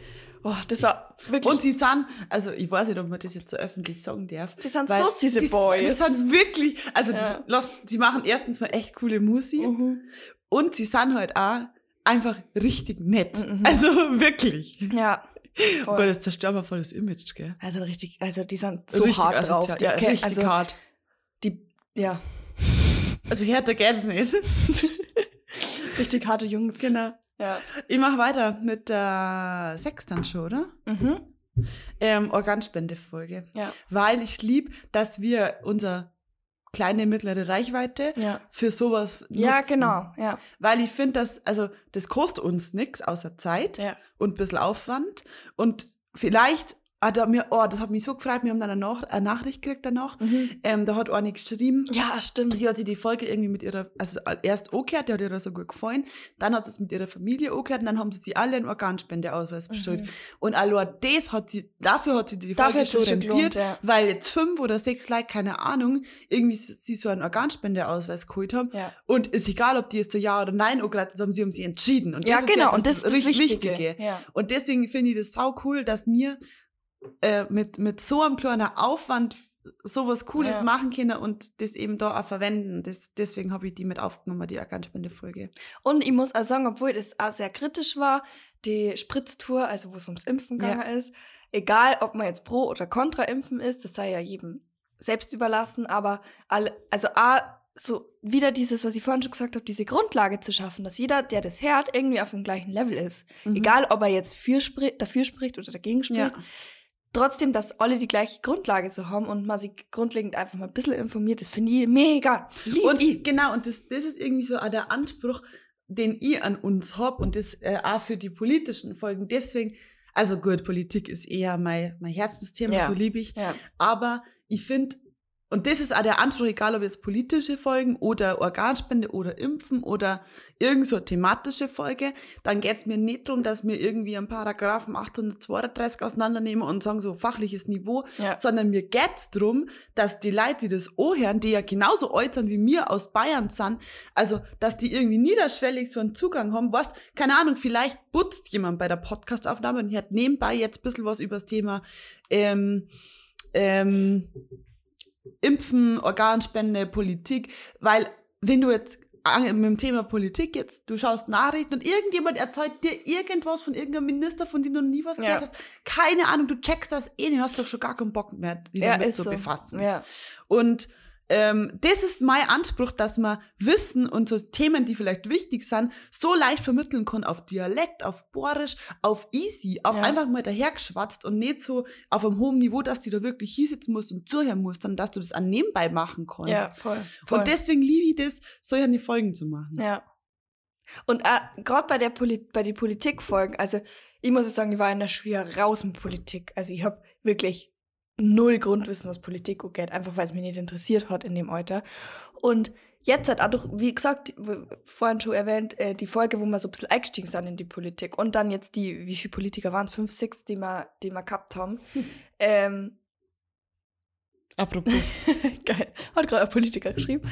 Oh, das war wirklich. Und sie sind, also ich weiß nicht, ob man das jetzt so öffentlich sagen darf. Die sind so süße die, Boys. Die sind wirklich, also Ja. lass, sie machen erstens mal echt coole Musik Mhm. und sie sind halt auch einfach richtig nett. Mhm. Also wirklich. ja. Oh Voll. Gott, das zerstört mal voll das Image, gell? Also richtig, also die sind so richtig hart drauf. asozial. Die, Ja, richtig also hart. die, ja, Also härter geht's nicht. <laughs> richtig harte Jungs. genau. Ja. Ich mache weiter mit der Sextant-Show, oder? Mhm. Ähm, Organspendefolge. Ja. Weil ich lieb, dass wir unser kleine, mittlere Reichweite Ja. für sowas nutzen. Ja, genau. Ja. Weil ich finde, dass, also, das kostet uns nichts außer Zeit Ja. und ein bisschen Aufwand. Und vielleicht hat er mir, oh, das hat mich so gefreut, wir haben dann eine, Nach eine Nachricht gekriegt danach. Mhm. Ähm, da hat eine geschrieben, Ja, stimmt. sie hat sich die Folge irgendwie mit ihrer, also erst angehört, die hat ihr so gut gefallen, dann hat sie es mit ihrer Familie angehört und dann haben sie sich alle einen Organspendeausweis bestellt. Mhm. Und allein das hat sie, dafür hat sie die Dafür Folge schon es rentiert, ja. weil jetzt fünf oder sechs Leute, keine Ahnung, irgendwie sie so einen Organspendeausweis geholt haben. Ja. Und ist egal, ob die jetzt so Ja oder Nein angeratzt haben, sie haben sie entschieden. Und Ja, das ist genau, und das ist das richtig Wichtige. Ja. Und deswegen finde ich das sau cool, dass wir äh, mit, mit so einem kleinen Aufwand sowas Cooles Ja. machen können und das eben da auch verwenden. Das, deswegen habe ich die mit aufgenommen, die Organspende-Folge. Und ich muss auch sagen, obwohl das auch sehr kritisch war, die Spritztour, also wo es ums Impfen Ja. gegangen ist, egal ob man jetzt pro oder contra impfen ist, das sei ja jedem selbst überlassen, aber alle, also A, so wieder dieses, was ich vorhin schon gesagt habe, diese Grundlage zu schaffen, dass jeder, der das hört, irgendwie auf dem gleichen Level ist. Mhm. Egal, ob er jetzt für dafür spricht oder dagegen spricht. Ja. Trotzdem, dass alle die gleiche Grundlage so haben und man sich grundlegend einfach mal ein bisschen informiert, das finde ich mega. Lieb Und ich. genau, und das, das ist irgendwie so auch der Anspruch, den ich an uns hab und das äh, auch für die politischen Folgen. Deswegen, also gut, Politik ist eher mein, mein Herzensthema, Ja. so liebe ich. Ja. Aber ich finde, und das ist auch der Anspruch, egal ob jetzt politische Folgen oder Organspende oder Impfen oder irgend so thematische Folge, dann geht's mir nicht darum, dass wir irgendwie einen Paragraphen 832 auseinandernehmen und sagen so fachliches Niveau, Ja. sondern mir geht's darum, dass die Leute, die das anhören, die ja genauso sind wie mir aus Bayern sind, also dass die irgendwie niederschwellig so einen Zugang haben, was, keine Ahnung, vielleicht putzt jemand bei der Podcastaufnahme und hört nebenbei jetzt ein bisschen was über das Thema ähm, ähm, Impfen, Organspende, Politik, weil wenn du jetzt mit dem Thema Politik jetzt, du schaust Nachrichten und irgendjemand erzählt dir irgendwas von irgendeinem Minister, von dem du noch nie was Ja. gehört hast. Keine Ahnung, du checkst das eh nicht, hast doch schon gar keinen Bock mehr, dich Ja, damit ist zu so. befassen. Ja. Und ähm, das ist mein Anspruch, dass man Wissen und so Themen, die vielleicht wichtig sind, so leicht vermitteln kann auf Dialekt, auf Borisch, auf Easy, auch Ja. einfach mal dahergeschwatzt und nicht so auf einem hohen Niveau, dass du da wirklich hinsitzen musst und zuhören musst, sondern dass du das an nebenbei machen kannst. Ja, voll. voll. Und deswegen liebe ich das, solche Folgen zu machen. Ja. Und äh, gerade bei der Poli bei den Politikfolgen, also ich muss jetzt sagen, ich war in der Schule raus mit Politik. Also ich habe wirklich null Grundwissen, was Politik angeht, einfach weil es mich nicht interessiert hat in dem Alter. Und jetzt hat auch, wie gesagt, vorhin schon erwähnt, äh, die Folge, wo wir so ein bisschen eingestiegen sind in die Politik und dann jetzt die, wie viele Politiker waren es? Fünf, sechs, die wir, die wir gehabt haben. <laughs> Ähm, Apropos. <laughs> Geil. Hat gerade ein Politiker geschrieben.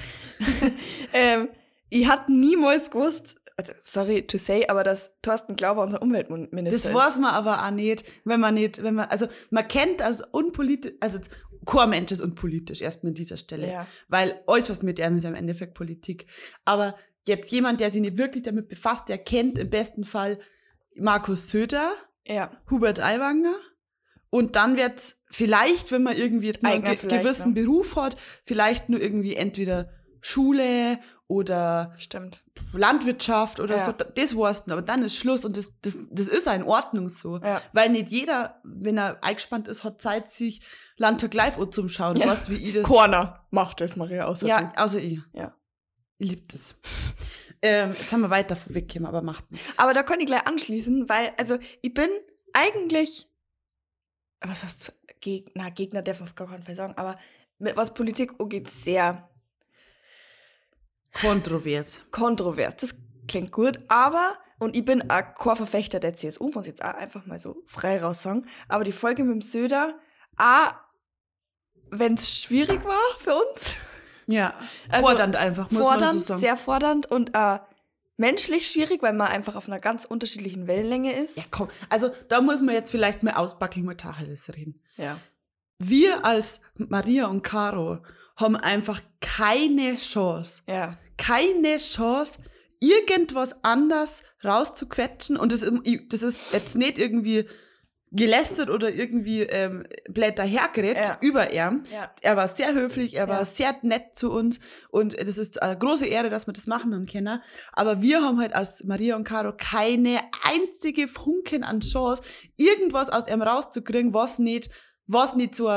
<laughs> ähm, ich hatte niemals gewusst, sorry to say, aber dass Thorsten Glauber unser Umweltminister Das weiß man aber auch nicht, wenn man nicht, wenn man, also man kennt als unpolitisch, also kein Mensch ist unpolitisch, erstmal an dieser ist. Stelle. Ja. Weil alles, was mit ist ja im Endeffekt Politik. Aber jetzt jemand, der sich nicht wirklich damit befasst, der kennt im besten Fall Markus Söder, Ja. Hubert Aiwanger. Und dann wird's vielleicht, wenn man irgendwie einen ge gewissen ne? Beruf hat, vielleicht nur irgendwie entweder Schule oder Stimmt. Landwirtschaft oder Ja. so, das weißt du, aber dann ist Schluss und das, das, das ist auch in Ordnung so. Ja. Weil nicht jeder, wenn er eingespannt ist, hat Zeit, sich Landtag live anzuschauen. Ja. Weißt du, wie ich das. Corner macht das, Maria, außer ja, also ich. Ja. Ich lieb das. ähm, jetzt haben wir weiter vorweggekommen, aber macht nichts. Aber da kann ich gleich anschließen, weil, also, ich bin eigentlich, was heißt Gegner, Gegner darf man auf gar keinen Fall sagen, aber mit, was Politik angeht, sehr Kontrovers. kontrovers. Das klingt gut, aber, und ich bin auch kein Verfechter der CSU, muss ich jetzt auch einfach mal so frei raus sagen, aber die Folge mit dem Söder, auch wenn es schwierig war für uns, Ja, Also, fordernd einfach, muss man fordernd, so sagen. sehr fordernd und äh, menschlich schwierig, weil man einfach auf einer ganz unterschiedlichen Wellenlänge ist. Ja, komm. Also da muss man jetzt vielleicht mal ausbackeln mit Tacheles reden. Ja. Wir als Maria und Caro haben einfach keine Chance. Ja. Keine Chance, irgendwas anders rauszuquetschen. Und das, ist- das ist jetzt nicht irgendwie gelästert oder irgendwie ähm, blöd dahergeredet Ja. über ihn. Ja. Er war sehr höflich, er war Ja. sehr nett zu uns und das ist eine große Ehre, dass wir das machen und können. Aber wir haben halt als Maria und Caro keine einzige Funken an Chance, irgendwas aus ihm rauszukriegen, was nicht, was nicht so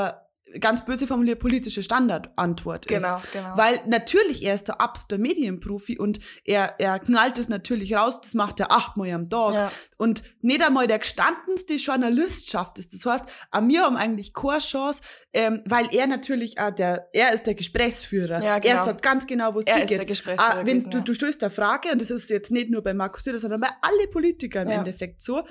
ganz böse formuliert politische Standardantwort ist. Genau, genau. Weil natürlich, er ist der absolute Medienprofi und er, er knallt es natürlich raus, das macht er achtmal am Tag. Ja. Und nicht einmal der gestandenste Journalist schafft es. Das heißt, an mir haben eigentlich keine Chance, ähm, weil er natürlich auch der, er ist der Gesprächsführer. Ja, genau. Er sagt ganz genau, wo es Er hingeht. ist der Gesprächsführer Ah, wenn gewesen, du, ja. du stellst eine Frage, und das ist jetzt nicht nur bei Markus Söder, sondern bei alle Politiker im. Endeffekt so,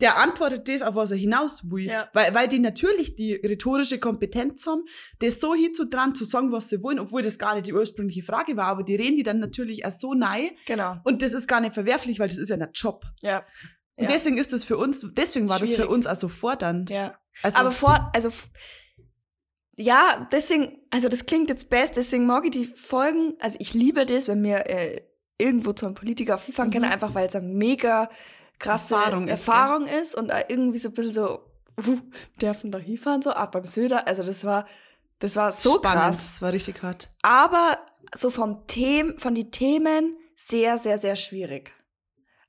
der antwortet das, auf was er hinaus will. Ja. Weil, weil die natürlich die rhetorische Kompetenz haben, das so hinzudran zu sagen, was sie wollen, obwohl das gar nicht die ursprüngliche Frage war, aber die reden die dann natürlich erst so nahe Genau. und das ist gar nicht verwerflich, weil das ist ja ein Job. Ja. Und Ja. deswegen ist das für uns, deswegen war das Schwierig. für uns also fordernd. Ja. Also, Aber vor, also ja, deswegen, also das klingt jetzt best, deswegen mag ich die Folgen, also ich liebe das, wenn wir äh, irgendwo zu einem Politiker auf Hinfahren können, einfach weil es eine mega krasse Erfahrung Erfahrung ist, ist, und äh, irgendwie so ein bisschen so, uh, dürfen doch hinfahren, so, ab beim Söder, also das war, das war so spannend, krass. das war richtig hart. Aber so vom Them von die Themen sehr, sehr, sehr schwierig.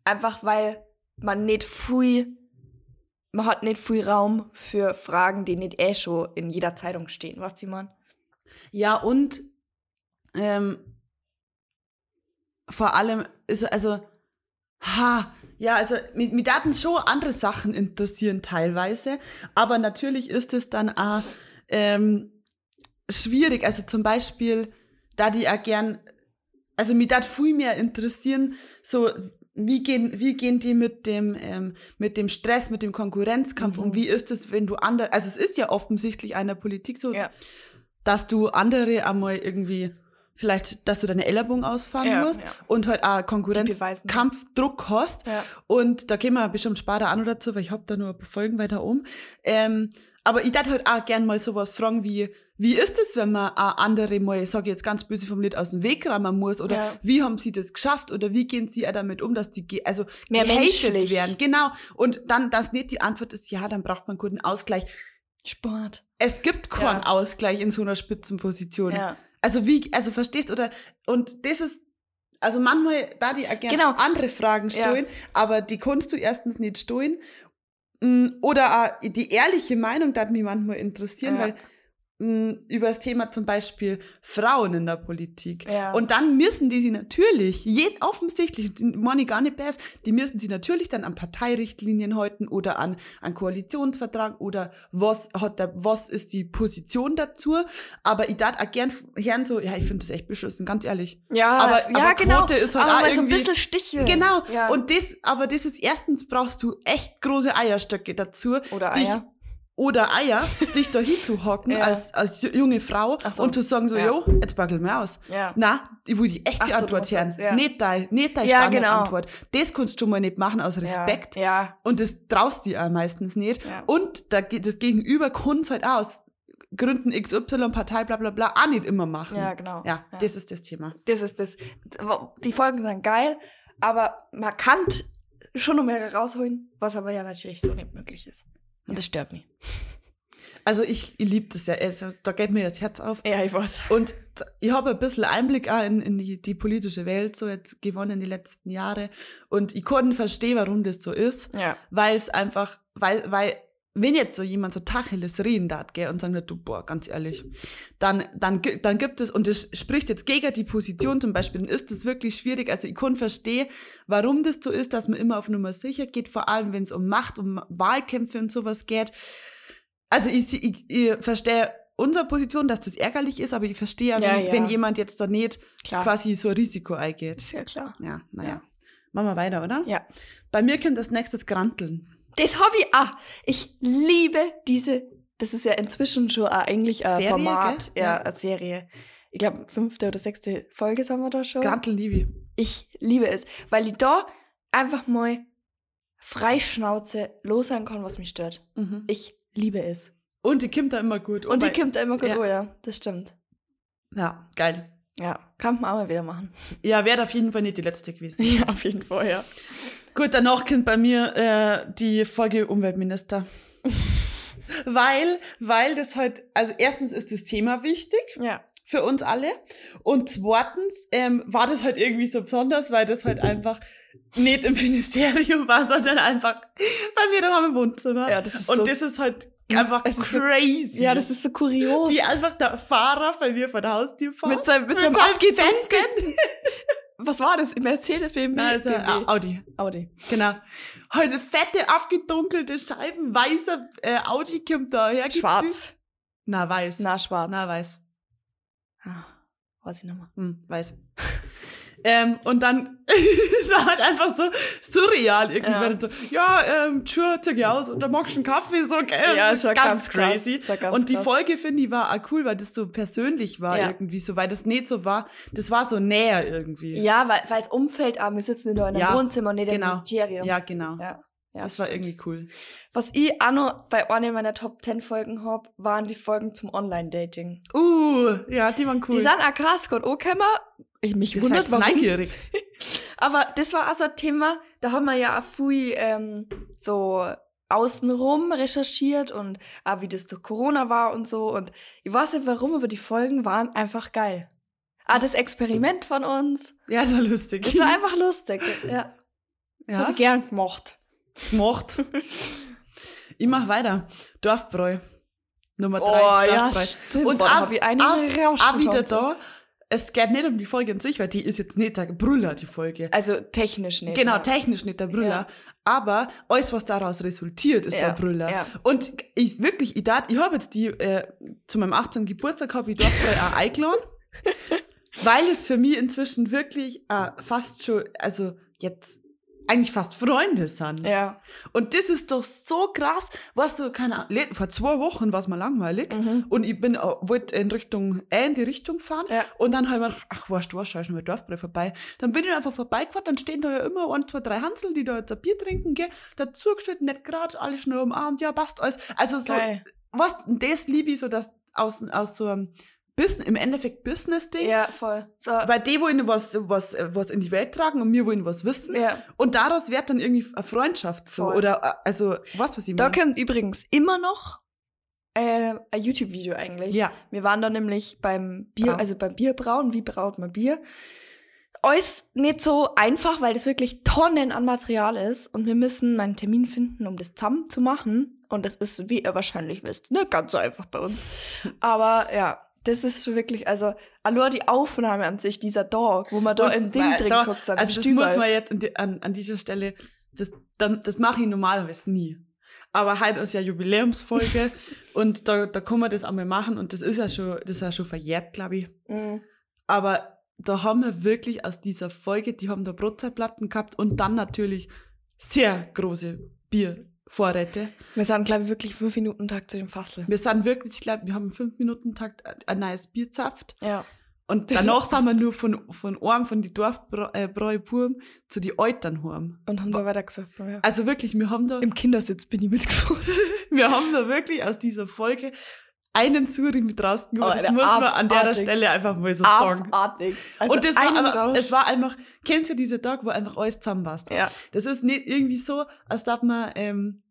Einfach weil man nicht viel, man hat nicht viel Raum für Fragen, die nicht eh schon in jeder Zeitung stehen. Was die man? Ja, und ähm, vor allem ist also, ha, ja, also mit, mit Daten schon andere Sachen interessieren teilweise, aber natürlich ist es dann auch ähm, schwierig. Also zum Beispiel, da die auch gern, also mich dat viel mehr interessieren, so wie gehen, wie gehen die mit dem, ähm, mit dem Stress, mit dem Konkurrenzkampf Mhm. um? Wie ist es, wenn du andere, also es ist ja offensichtlich einer Politik so, Ja. dass du andere einmal irgendwie, vielleicht, dass du deine Ellbogen ausfahren Ja, musst ja. und halt auch beweisen Konkurrenzkampf, Druck hast. Ja. Und da gehen wir bestimmt später auch noch dazu, weil ich hab da nur ein paar Folgen weiter um. Ähm, aber ich dachte halt auch gern mal sowas fragen wie, wie ist es, wenn man auch andere mal, ich sage jetzt ganz böse formuliert, aus dem Weg rammen muss? Oder Ja. wie haben sie das geschafft? Oder wie gehen sie auch damit um, dass die, also Mehr menschlich. werden? Genau. Und dann, dass nicht die Antwort ist, ja, dann braucht man einen guten Ausgleich. Sport. Es gibt keinen Ja. Ausgleich in so einer Spitzenposition. Ja. Also wie, also verstehst oder und das ist, also manchmal da die gerne Genau. andere Fragen Ja. stellen, aber die kannst du erstens nicht stellen. Mm, Oder die ehrliche Meinung darf mich manchmal interessieren, Ja. weil über das Thema zum Beispiel Frauen in der Politik. Ja. Und dann müssen die sie natürlich, jeden offensichtlich, ich gar nicht besser, die müssen sie natürlich dann an Parteirichtlinien halten oder an, an Koalitionsvertrag oder was hat der, was ist die Position dazu. Aber ich darf auch gern hören so, ja, ich finde das echt beschissen, ganz ehrlich. Ja, Aber- ja, aber genau. Quote ist halt aber auch mal so ein irgendwie- bisschen Sticheln. Genau. Ja. Und das, aber das ist erstens brauchst du echt große Eierstöcke dazu. Oder dich, Eier. Oder Eier, dich da hinzuhocken <laughs> Ja. als, als junge Frau so. und zu sagen so, Ja. jo, jetzt bagel mir aus. Ja. Na, ich will die echte so, Antwort hören. ja. Nicht deine, nicht deine Ja, Standardantwort. Das kannst du schon mal nicht machen aus Respekt. Ja. ja. Und das traust du auch meistens nicht. Ja. Und da, geht- das Gegenüber kann es halt aus Gründen XY, Partei, bla bla bla, auch nicht immer machen. Ja, genau. Ja, Ja. das ist das Thema. Das ist das. Die Folgen sind geil, aber man kann schon noch mehr rausholen, was aber ja natürlich so nicht möglich ist. Und das stört mich. <laughs> Also ich, ich liebe das ja. Also, da geht mir das Herz auf. Ja, ich weiß. Und ich habe ein bisschen Einblick auch in, in die, die politische Welt so jetzt gewonnen die letzten Jahre. Und ich konnte verstehen, warum das so ist. Ja. Weil es einfach, weil, weil, wenn jetzt so jemand so Tacheles reden darf, gell, und sagen, du, boah, ganz ehrlich, dann, dann, dann gibt es, und das spricht jetzt gegen die Position zum Beispiel, dann ist das wirklich schwierig. Also ich kann verstehen, warum das so ist, dass man immer auf Nummer sicher geht, vor allem wenn es um Macht, um Wahlkämpfe und sowas geht. Also ich, ich, ich verstehe unsere Position, dass das ärgerlich ist, aber ich verstehe, ja, wenn, ja. wenn jemand jetzt da nicht Klar. quasi so ein Risiko eingeht. Ja klar. Ja, naja. Ja. Machen wir weiter, oder? Ja. Bei mir kommt das nächste Granteln. Das Hobby, ah, ich liebe diese, das ist ja inzwischen schon eigentlich ein Serie, Format, gell? ja, eine Serie. Ich glaube, fünfte oder sechste Folge sind wir da schon. Granteln liebe ich. Ich liebe es, weil ich da einfach mal Freischnauze loshauen kann, was mich stört. Mhm. Ich liebe es. Und die kommt da immer gut. Und die kommt immer gut, ja. oh ja, das stimmt. Ja, geil. Ja, kann man auch mal wieder machen. Ja, wäre auf jeden Fall nicht die letzte gewesen. <laughs> Ja, auf jeden Fall, ja. Gut, danach kommt bei mir äh, die Folge Umweltminister. <laughs> weil, weil das halt, also erstens ist das Thema wichtig Ja. für uns alle und zweitens ähm, war das halt irgendwie so besonders, weil das halt einfach nicht im Ministerium war, sondern einfach bei mir daheim im Wohnzimmer. Ja, das ist und so- das ist halt einfach es ist so- crazy. Ja, das ist so kurios. wie einfach der Fahrer bei mir vor der Haustür fährt. Mit seinem, mit seinem abgedunkelten. <laughs> Was war das? Mercedes, BMW? Also, BMW. Audi. Audi. Genau. Heute fette, abgedunkelte Scheiben, weißer äh, Audi kommt da her. Schwarz. Na, weiß. Na, schwarz. Na, weiß. Ah, weiß ich nochmal. Hm, weiß. Ähm, und dann, <laughs> es war halt einfach so surreal irgendwie. Ja. So, ja, ähm, zieh ich aus und dann magst du einen Kaffee, so, gell? Ja, es war ganz crazy. krass. Es war ganz und die krass. Folge, finde ich, war auch cool, weil das so persönlich war Ja. irgendwie so, weil das nicht so war, das war so näher irgendwie. Ja, weil weil das Umfeld, ah, wir sitzen nur in einem Ja, Wohnzimmer und nicht genau. im Ministerium. Ja, genau. ja. ja das war stimmt. irgendwie cool. Was ich auch noch bei einer meiner Top 10 Folgen hab, waren die Folgen zum Online-Dating. Uh, ja, die waren cool. Die sind auch krass, Gott, auch Ich mich Ihr wundert, warum. neugierig. <laughs> Aber das war auch so ein Thema, da haben wir ja auch viel ähm, so außenrum recherchiert und auch wie das durch Corona war und so. Und ich weiß nicht warum, aber die Folgen waren einfach geil. Ah, das Experiment von uns. Ja, das war lustig. Das war einfach lustig. Ja, <laughs> das ja. habe ich gern gemacht. gemacht. ich mach weiter. Dorfbräu. Nummer Oh, drei. ja, Dorfbräu. stimmt. Und auch, Rausch auch wieder da. Es geht nicht um die Folge an sich, weil die ist jetzt nicht der Brüller, die Folge. Also technisch nicht. Genau, ja. technisch nicht der Brüller. Ja. Aber alles, was daraus resultiert, ist Ja, der Brüller. ja. Und ich wirklich, ich, dat, ich habe jetzt die, äh, zu meinem 18. Geburtstag habe ich Dorfbräu auch <laughs> eingeladen, weil es für mich inzwischen wirklich äh, fast schon, also jetzt eigentlich fast Freunde sind. Ja. Und das ist doch so krass, weißt du, keine Ahnung, vor zwei Wochen war es mal langweilig Mhm. und ich bin, äh, wollte in Richtung, äh, in die Richtung fahren Ja. und dann habe ich mir gedacht, ach, weißt du was, schau schon mal Dorfbrei vorbei. Dann bin ich einfach vorbeigefahren, dann stehen da ja immer ein, zwei, drei Hansel, die da jetzt ein Bier trinken, gell, dazu gestellt, nicht gerade, alle schnell umarmt, ja, passt alles. Also so, Geil. was, das liebe ich so, dass aus, aus so einem Business, im Endeffekt Business-Ding, Ja, voll. So, weil die wollen was, was, was in die Welt tragen und wir wollen was wissen. ja. Und daraus wird dann irgendwie eine Freundschaft so. Voll. Oder, äh, also, was, was ich Da meine? kommt übrigens immer noch äh, ein YouTube-Video eigentlich. Ja. Wir waren da nämlich beim Bier, Brauen. also beim Bierbrauen, wie braut man Bier? Alles nicht so einfach, weil das wirklich Tonnen an Material ist und wir müssen einen Termin finden, um das zusammen zu machen. Und das ist, wie ihr wahrscheinlich wisst, nicht ganz so einfach bei uns. Aber ja, das ist schon wirklich, also, allein die Aufnahme an sich, dieser Dog, wo man da Und im Ding drin da- guckt, Also, das überall. muss man jetzt an, die- an, an dieser Stelle, das, dann- das mache ich normalerweise nie. Aber heute ist ja Jubiläumsfolge <laughs> und da, da kann man das einmal machen und das ist ja schon, das ist ja schon verjährt, glaube ich. Mhm. Aber da haben wir wirklich aus dieser Folge, die haben da Brotzeitplatten gehabt und dann natürlich sehr große Biervorräte. Wir sind, glaube ich, wirklich fünf Minuten Tag zu dem Fassel. Wir sind wirklich, ich glaube, wir haben fünf Minuten Takt ein neues Bier zapft. Ja. Und Das- danach sind wir nur von, von einem von die Dorfbräububen zu die Eltern heim. Und haben da weitergesucht. Ja. Also wirklich, wir haben da, Im Kindersitz bin ich mitgefahren. <laughs> wir haben da wirklich aus dieser Folge einen Suri mit rausgeholt. Oh, das muss man an der abartig. Stelle einfach mal so sagen. Abartig. Also und das war, aber, Rausch. es war einfach, kennst du diese Tag, wo einfach alles zusammenpasst? Ja. Das ist nicht irgendwie so, als darf man, ähm,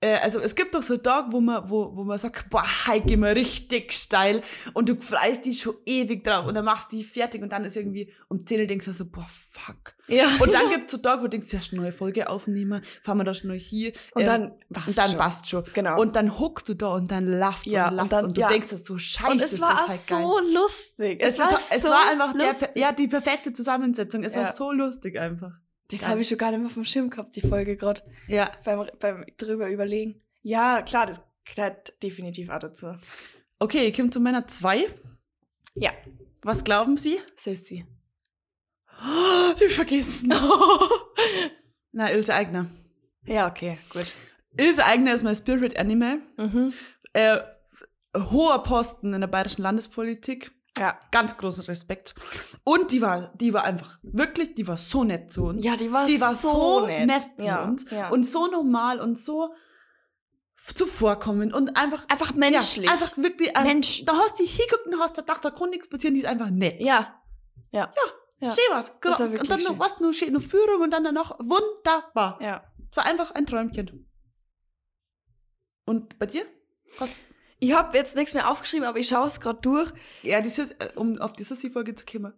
äh, also es gibt doch so Tage, wo man, wo, wo man sagt, boah, heute gehen wir richtig steil und du freust dich schon ewig drauf und dann machst du die fertig und dann ist irgendwie um 10 Uhr denkst du so, boah, fuck. Ja. Und dann <laughs> gibt's so Tage, wo du denkst, ja, eine neue Folge aufnehmen, fahren wir da schnell hier. Und ähm, dann passt und dann schon. passt schon. Genau. Und dann huckst du da und dann lacht Ja, und und lacht und, dann- du ja. denkst dir so, scheiße, Und es ist war das auch halt geil. so lustig. Es, war, es so war einfach der, ja, die perfekte Zusammensetzung. Es war Ja. so lustig einfach. Das habe ich schon gar nicht mehr vom Schirm gehabt, die Folge gerade. Ja. Beim, beim drüber überlegen. Ja, klar, das gehört definitiv auch dazu. Okay, ich komme zu meiner zwei. Ja. Was glauben Sie? Sissy. Oh, die vergessen. <laughs> Na, Ilse Eigner. Ja, okay, gut. Ilse Eigner ist mein Spirit Animal. Mhm. Äh, hoher Posten in der bayerischen Landespolitik. Ja. Ganz großen Respekt. Und die war, die war einfach, wirklich, die war so nett zu uns. Ja, die war die war so so nett. nett, zu Ja, uns. ja. Und so normal und so zuvorkommend und einfach. Einfach menschlich. Ja, einfach wirklich. äh, Mensch. Da hast du hingeguckt und hast gedacht, da kann nichts passieren, die ist einfach nett. Ja. Ja. Ja. Schön was. Das war und dann noch was, noch schöne Führung und dann danach wunderbar. Ja. Es war einfach ein Träumchen. Und bei dir? Was? Ich habe jetzt nichts mehr aufgeschrieben, aber ich schaue es gerade durch. Ja, dieses, äh, um auf die Sissi-Folge zu kommen.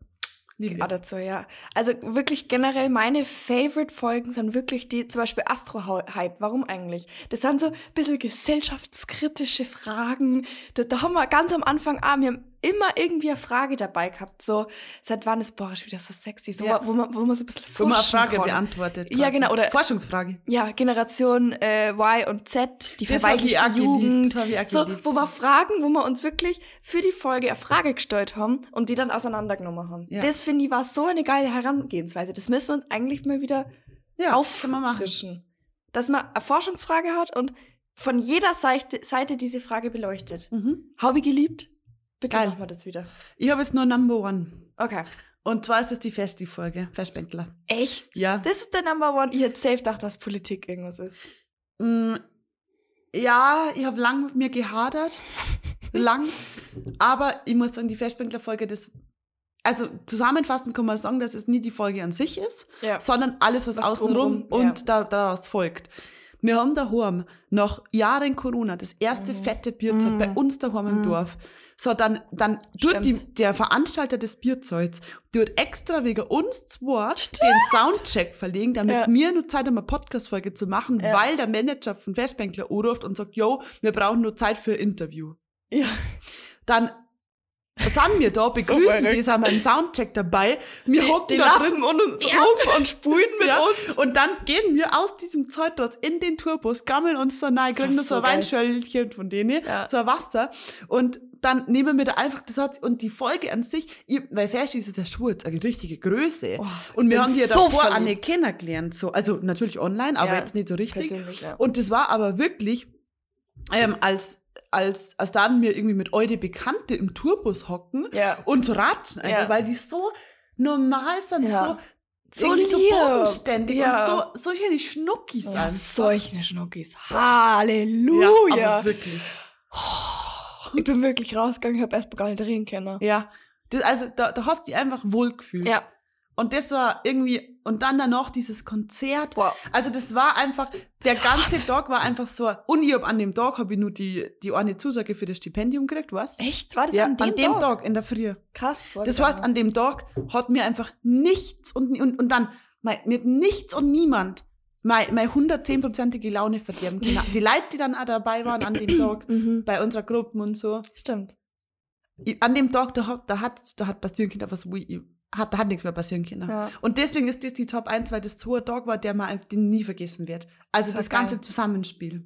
Liebe. Ja, dazu, ja. Also wirklich generell meine Favorite-Folgen sind wirklich die, zum Beispiel Astro-Hype. Warum eigentlich? Das sind so ein bisschen gesellschaftskritische Fragen. Da, da haben wir ganz am Anfang an, wir haben immer irgendwie eine Frage dabei gehabt. So, seit wann ist Boris wieder so sexy? So, Ja. wo, man, wo man so ein bisschen Wo man eine forschen Frage kann. beantwortet. Ja, genau, oder- Forschungsfrage. Ja, Generation äh, Y und Z, die Das verweichlichte geliebt, Jugend. auch so, geliebt. wo wir Fragen, wo wir uns wirklich für die Folge eine Frage gestellt haben und die dann auseinandergenommen haben. Ja. Das finde ich war so eine geile Herangehensweise. Das müssen wir uns eigentlich mal wieder Ja, auffrischen. Dass man eine Forschungsfrage hat und von jeder Seite, Seite diese Frage beleuchtet. Mhm. Habe ich geliebt? Bitte Geil. machen wir das wieder. Ich habe jetzt nur Number One. Okay. Und zwar ist das die Festi-Folge, Verspänkler. Echt? Ja. Das ist der Number One. Ich hätte safe gedacht, dass Politik irgendwas ist. Mm, ja, ich habe lang mit mir gehadert. <laughs> lang. Aber ich muss sagen, die Verspänkler-Folge, das. Also zusammenfassend kann man sagen, dass es nie die Folge an sich ist, Ja. sondern alles, was, Was außenrum und da, daraus folgt. Wir haben daheim nach Jahren Corona das erste Mhm. fette Bierzelt bei uns daheim im Dorf. So, dann, dann tut die, Stimmt. der Veranstalter des Bierzelts, der hat extra wegen uns zwei den Soundcheck verlegen, damit Ja. wir nur Zeit haben, eine Podcast-Folge zu machen, Ja. weil der Manager von Verspänkler anruft und sagt, yo, wir brauchen nur Zeit für ein Interview. Ja. Dann sind wir da, begrüßen verrückt. die, sind wir im Soundcheck dabei. Wir hocken da drin und uns rum und spulen mit ja. uns. Und dann gehen wir aus diesem Zeug raus in den Tourbus, gammeln uns so rein, Das kriegen nur so so ein Weinschöllchen von denen, Ja. so ein Wasser. Und dann nehmen wir da einfach das hat, und die Folge an sich, ich, weil Fersch ist ja schon jetzt eine richtige Größe. Oh, und wir haben ja so davor verliebt. eine kennengelernt, so, also natürlich online, aber Ja, jetzt nicht so richtig. ja. Und das war aber wirklich, ähm, als, als, als dann wir irgendwie mit eure Bekannte im Tourbus hocken Ja. und ratschen einfach, Ja. weil die so normal sind, Ja. so, So irgendwie so lieb. bodenständig Ja. und so, solche Schnuckis Ja, sind. solche Schnuckis. Ja, Halleluja. aber wirklich. ich bin wirklich rausgegangen, ich habe erst gar nicht reden können. Ja. Das, also da, da hast du dich einfach wohlgefühlt. Ja. Und das war irgendwie, und dann danach dieses Konzert. Boah. Also das war einfach, der So ganze hart. Tag war einfach so, und ich hab an dem Tag habe ich nur die, die eine Zusage für das Stipendium gekriegt, weißt Echt? War das Ja, an dem, Tag? Tag? in der Früh. Krass. weiß Das ich heißt, an dem Tag hat mir einfach nichts und, und, und dann mit nichts und niemand meine, meine 110-prozentige Laune verderben können. <laughs> Die Leute, die dann auch dabei waren an dem Tag. Mhm. bei unserer Gruppe und so, Stimmt. ich, an dem Tag, da hat, da hat, da hat passieren können, was ich, hat, da hat nichts mehr passieren können. Ja. Und deswegen ist das die Top 1, weil das so ein Tag war, der man einfach den nie vergessen wird. Also Das das, ganze. Zusammenspiel.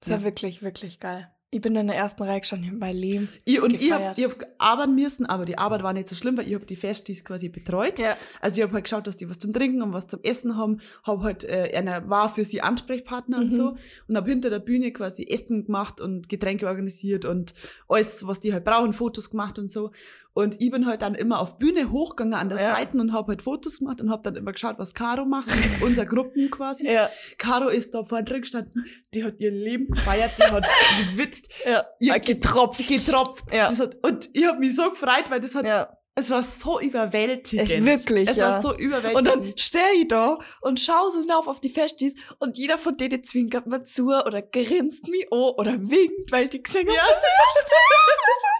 Das war Ja. wirklich, wirklich geil. Ich bin in der ersten Reihe gestanden bei Leben. Ich, und ich habe hab arbeiten müssen, aber die Arbeit war nicht so schlimm, weil ich habe die Festis quasi betreut. Ja. Also ich habe halt geschaut, dass die was zum Trinken und was zum Essen haben, habe halt, äh, einer war für sie Ansprechpartner und Mhm. so und habe hinter der Bühne quasi Essen gemacht und Getränke organisiert und alles, was die halt brauchen, Fotos gemacht und so. Und ich bin halt dann immer auf Bühne hochgegangen an der Ja. Seite und habe halt Fotos gemacht und habe dann immer geschaut, was Caro macht, <laughs> unser Gruppen quasi. Ja. Caro ist da vorne drin gestanden, die hat ihr Leben gefeiert, die hat <laughs> gewitzt, Ja. ihr getropft. getropft. Ja. Hat, und ich habe mich so gefreut, weil das hat, Ja. es war so überwältigend. Es wirklich, Es ja. war so überwältigend. Und dann steh ich da und schau so hinauf auf die Festis und jeder von denen zwinkert mir zu oder grinst mich an oder winkt, weil die gesehen haben, Ja. dass ich da stehe. <laughs> Das war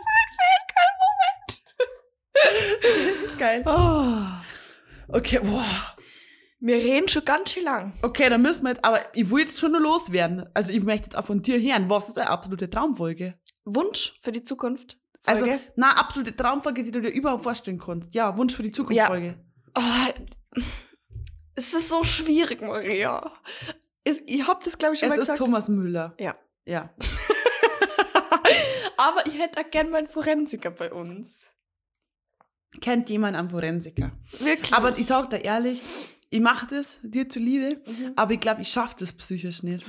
so geil. ein Oh. Okay, boah. Wir reden schon ganz schön lang. Okay, dann müssen wir jetzt, aber ich will jetzt schon noch loswerden. Also ich möchte jetzt auch von dir hören, was ist eine absolute Traumfolge? Wunsch für die Zukunft? Also, Folge? na, absolute Traumfolge, die du dir überhaupt vorstellen kannst. Ja, Wunsch für die Zukunft Ja. Folge. Oh, es ist so schwierig, Maria. Es, ich hab das, glaube ich, schon Es mal ist gesagt. Thomas Müller. Ja. Ja. <laughs> Aber ich hätte auch gern mal einen Forensiker bei uns. Kennt jemand einen Forensiker? Wirklich. Aber ich sag dir ehrlich, ich mache das dir zuliebe, Mhm. aber ich glaube, ich schaffe das psychisch nicht.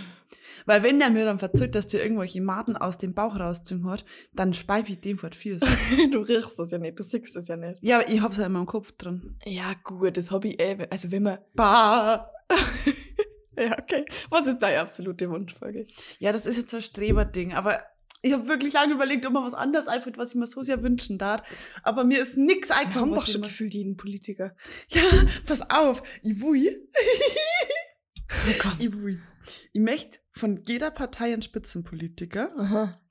Weil wenn der mir dann verzeiht, dass der irgendwelche Maden aus dem Bauch rausgezogen hat, dann speibe ich dem fort viel. <laughs> du riechst das ja nicht, du siehst das ja nicht. ja, aber ich hab's ja in meinem Kopf drin. Ja, gut, das Hobby, eh. Also, wenn man. Bah. <laughs> Ja, okay. Was ist deine absolute Wunschfolge? Ja, das ist jetzt so ein Streberding, aber ich habe wirklich lange überlegt, ob mir was anderes einfällt, was ich mir so sehr wünschen darf. Aber mir ist nichts Wir eingefallen. haben doch schon gefühlt jeden Politiker. Ja, pass auf. Will. Oh ich will. Ich möchte von jeder Partei einen Spitzenpolitiker. Aha.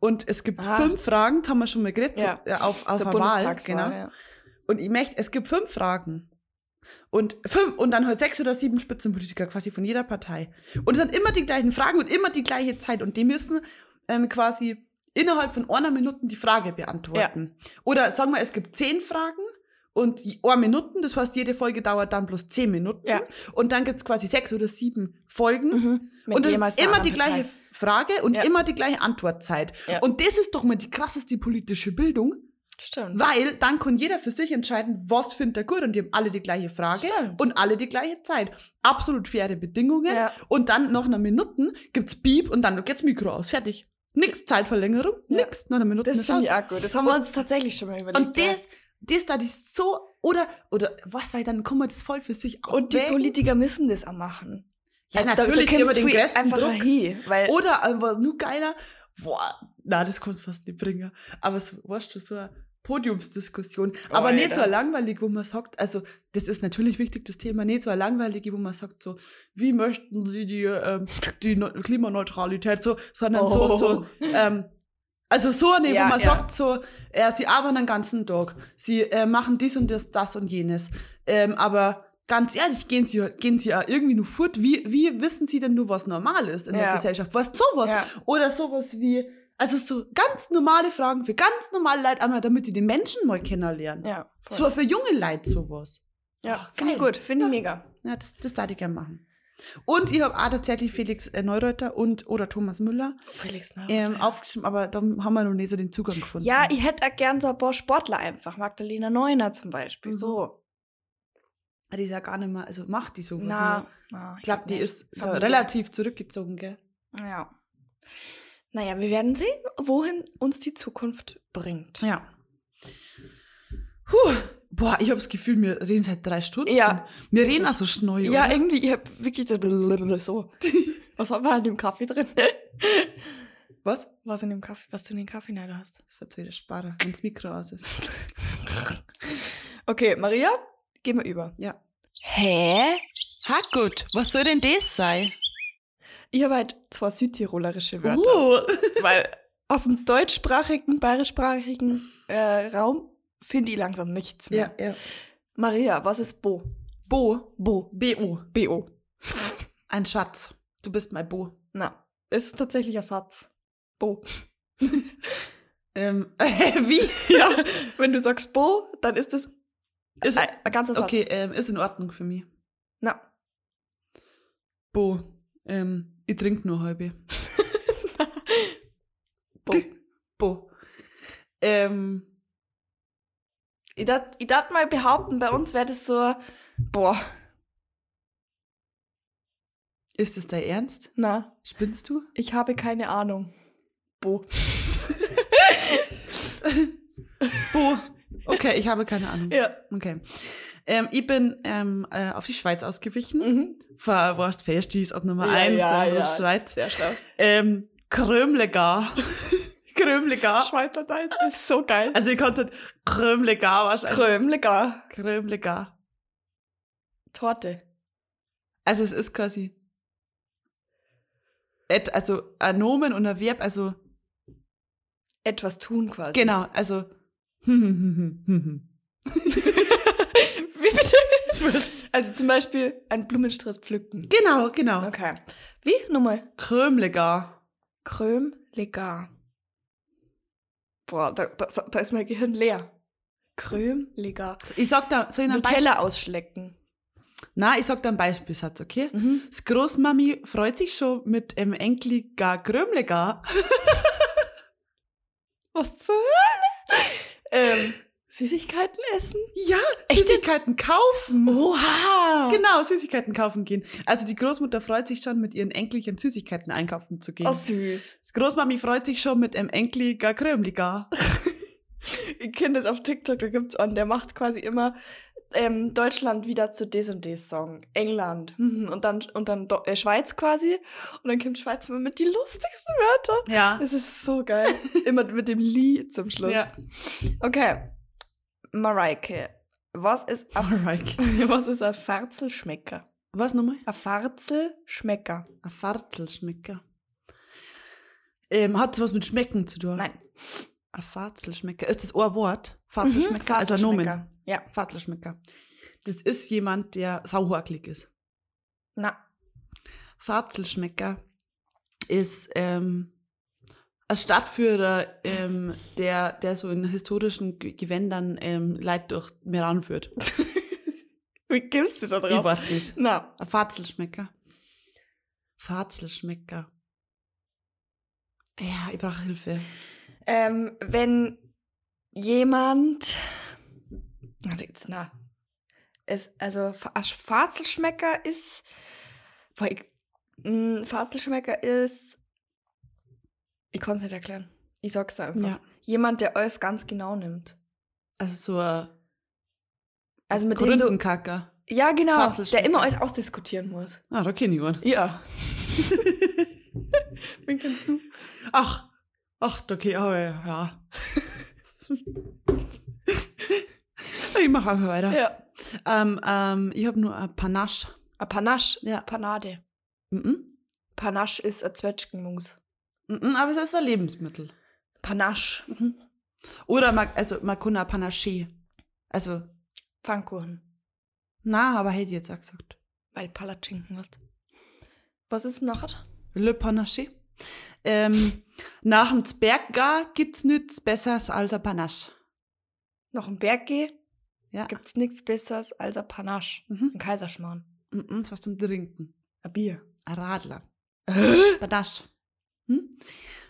Und es gibt Ah. fünf Fragen, das haben wir schon mal geredet, Ja. so, äh, auf, auf Zur der Wahl. Genau. ja. Und ich möchte, es gibt fünf Fragen. Und fünf, und dann halt sechs oder sieben Spitzenpolitiker quasi von jeder Partei. Und es sind immer die gleichen Fragen und immer die gleiche Zeit. Und die müssen ähm, quasi innerhalb von einer Minute die Frage beantworten. Oder sagen wir, es gibt zehn Fragen und eine Minuten, das heißt, jede Folge dauert dann bloß zehn Minuten. Ja. Und dann gibt es quasi sechs oder sieben Folgen. Mhm. Und es jemals ist immer die gleiche Partei. Frage und Ja. immer die gleiche Antwortzeit. Ja. Und das ist doch mal die krasseste politische Bildung, Stimmt. weil dann kann jeder für sich entscheiden, was findet er gut und die haben alle die gleiche Frage Stimmt. und alle die gleiche Zeit. Absolut faire Bedingungen. Ja. Und dann nach einer Minute gibt's Beep und dann geht's Mikro aus. Fertig. Nix Zeitverlängerung, Ja. nix. Nach einer Minute Das ist finde ich auch gut. Das haben wir uns tatsächlich schon mal überlegt. Und das, das da ist so, oder, oder was, weil dann kann man das voll für sich Und die. Politiker müssen das auch machen. Ja, Also da- natürlich, da haben kommst den größten einfach Druck. hin, weil Oder aber nur geiler, boah, na, das kannst du fast nicht bringen. Aber so, weißt du, so eine Podiumsdiskussion. aber Alter. nicht so eine langweilige, wo man sagt, also das ist natürlich wichtig, das Thema, nicht so eine langweilige, wo man sagt, so, wie möchten Sie die, ähm, die <laughs> Neu- Klimaneutralität, so, sondern so, Oh. so, ähm, also so eine, Ja, wo man ja. sagt so, äh, sie arbeiten den ganzen Tag, sie äh, machen dies und das, das und jenes. Ähm, aber ganz ehrlich, gehen sie, gehen sie auch irgendwie nur fort? Wie, wie wissen sie denn nur, was normal ist in der Ja. Gesellschaft? Was sowas? Ja. Oder sowas wie, also so ganz normale Fragen für ganz normale Leute, einmal damit die die Menschen mal kennenlernen. ja, voll. So für junge Leute sowas. ja, finde ich gut, finde ich mega. Ja, das, das darf ich gerne machen. Und ich habe auch tatsächlich Felix äh, Neureuter und oder Thomas Müller Felix, ähm, aufgeschrieben, aber da haben wir noch nicht so den Zugang gefunden. Ja, ich hätte auch gern so ein paar Sportler einfach. Magdalena Neuner zum Beispiel. Mhm. So. Die ist ja gar nicht mehr, also macht die sowas Na, na, Ich glaube, die ist relativ zurückgezogen, gell? Ja. Naja, wir werden sehen, wohin uns die Zukunft bringt. Ja. Puh. Boah, ich habe das Gefühl, wir reden seit drei Stunden. Ja. Wir reden also schnell, Ja, oder? irgendwie, ich hab wirklich so. <laughs> Was haben wir an dem Kaffee drin? <laughs> Was? Was in dem Kaffee, was du in den Kaffee rein hast. Das verzählt der Sparer, wenn das Mikro aus ist. <laughs> Okay, Maria, gehen wir über. Ja. Hä? Ha, gut. Was soll denn das sein? Ich habe halt zwei südtirolerische Wörter. Uh. Weil <laughs> aus dem deutschsprachigen, bayerischsprachigen äh, Raum finde ich langsam nichts mehr. Ja, ja. Maria, was ist Bo? Bo. Bo. B-O. B-O. <laughs> Ein Schatz. Du bist mein Bo. Na, ist tatsächlich ein Satz. Bo. <laughs> Ähm, wie? Ja, wenn du sagst Bo, dann ist das Ist, ein, ein ganzer Satz. okay, ähm, ist in Ordnung für mich. Na, Bo. Ähm, ich trinke nur halbe. Bo. Bo. Ähm, Ich darf, ich mal behaupten, bei uns wäre das so, boah, ist es dein Ernst? na, Spinnst du? ich habe keine Ahnung. Bo. <laughs> Bo. Okay, ich habe keine Ahnung. Ja. Okay. Ähm, ich bin ähm, äh, auf die Schweiz ausgewichen. Mhm. Verwurst Festis aus Nummer Ja, 1 ja, in der ja. Schweiz. Sehr schlau. Ähm, Krömlegar. <laughs> Krömlegar. Schweizerdeutsch ist so geil. Also ich konnte Krömlegar wahrscheinlich. Krömlegar. Krömlegar. Torte. Also es ist quasi et, also ein Nomen und ein Verb, also Etwas tun quasi. genau, also Wie <laughs> <laughs> bitte? Also zum Beispiel ein Blumenstrauß pflücken. genau, genau. Okay. Wie? Nochmal. Krömlegar. Krömlegar. Boah, da, da, da ist mein Gehirn leer. Krömlegar. Ich sag da, soll ich noch ein Beispiel? Nutella ausschlecken. Na, ich sag da einen Beispielsatz, okay? Mhm. Das Großmami freut sich schon mit dem Enkel gar Krömlegar. <laughs> Was zur Hölle? ähm, Süßigkeiten essen? Ja, Echt Süßigkeiten kaufen. Oha! genau, Süßigkeiten kaufen gehen. Also die Großmutter freut sich schon, mit ihren Enkelchen Süßigkeiten einkaufen zu gehen. Oh, süß. Das Großmami freut sich schon mit einem Enkel gar Krömliga. <laughs> Ich kenne das auf TikTok, da gibt's einen, der macht quasi immer ähm, Deutschland wieder zu des und des Song. England. Mhm. Und dann, und dann Do äh, Schweiz quasi. Und dann kommt Schweiz immer mit die lustigsten Wörter. Ja. Das ist so geil. immer mit dem Lied zum Schluss. Ja. Okay. Mareike. Was ist ein, <laughs> was ist ein Farzelschmecker? Was nochmal? Ein Farzelschmecker. Ein Farzelschmecker. Ähm, hat was mit Schmecken zu tun? Nein. Ein Farzelschmecker. Ist das ein Wort? Farzelschmecker? Mhm, Also ein Nomen. Ja. Farzelschmecker. Das ist jemand, der sauhorklig ist. Na. Farzelschmecker ist ähm, ein Stadtführer, ähm, der, der so in historischen Gewändern ähm, Leid durch Meran führt. <laughs> Wie kommst du da Ich drauf? weiß nicht. Na. Ein Farzelschmecker. Farzelschmecker. Ja, ich brauche Hilfe. Ähm, wenn jemand. Warte jetzt, na. Es, also, Fa- ein Farzelschmecker ist. Boah, ich, Farzelschmecker ist. Ich kann es nicht erklären. Ich sag's da einfach. Ja. Jemand, der alles ganz genau nimmt. Also so ein Also mit dem du. Ja, genau. Der immer alles ausdiskutieren muss. Ah, da kenne ich einen. Ja. <laughs> Wen kennst du? Ach, ach, okay, oh, ja. <laughs> ich mache einfach weiter. Ja. Ähm, ähm, ich habe nur ein Panache. Ein Panache. Ja. Panade. Mhm. Panache ist ein Zwetschgenmus. Mhm, aber es ist ein Lebensmittel. Panache. Oder man, also auch Panache. Also, Pfannkuchen. na, aber hätte ich jetzt auch gesagt. Weil Palatschinken hast. Was ist noch? Le Panache. Ähm, nach dem Zberga gibt's nichts Besseres als ein Panache. Noch ein Berg gehe, Ja. gibt's nichts Besseres als ein Panache. Mhm. Ein Kaiserschmarrn. Mhm, das was zum Trinken. Ein Bier. Ein Radler. Panache.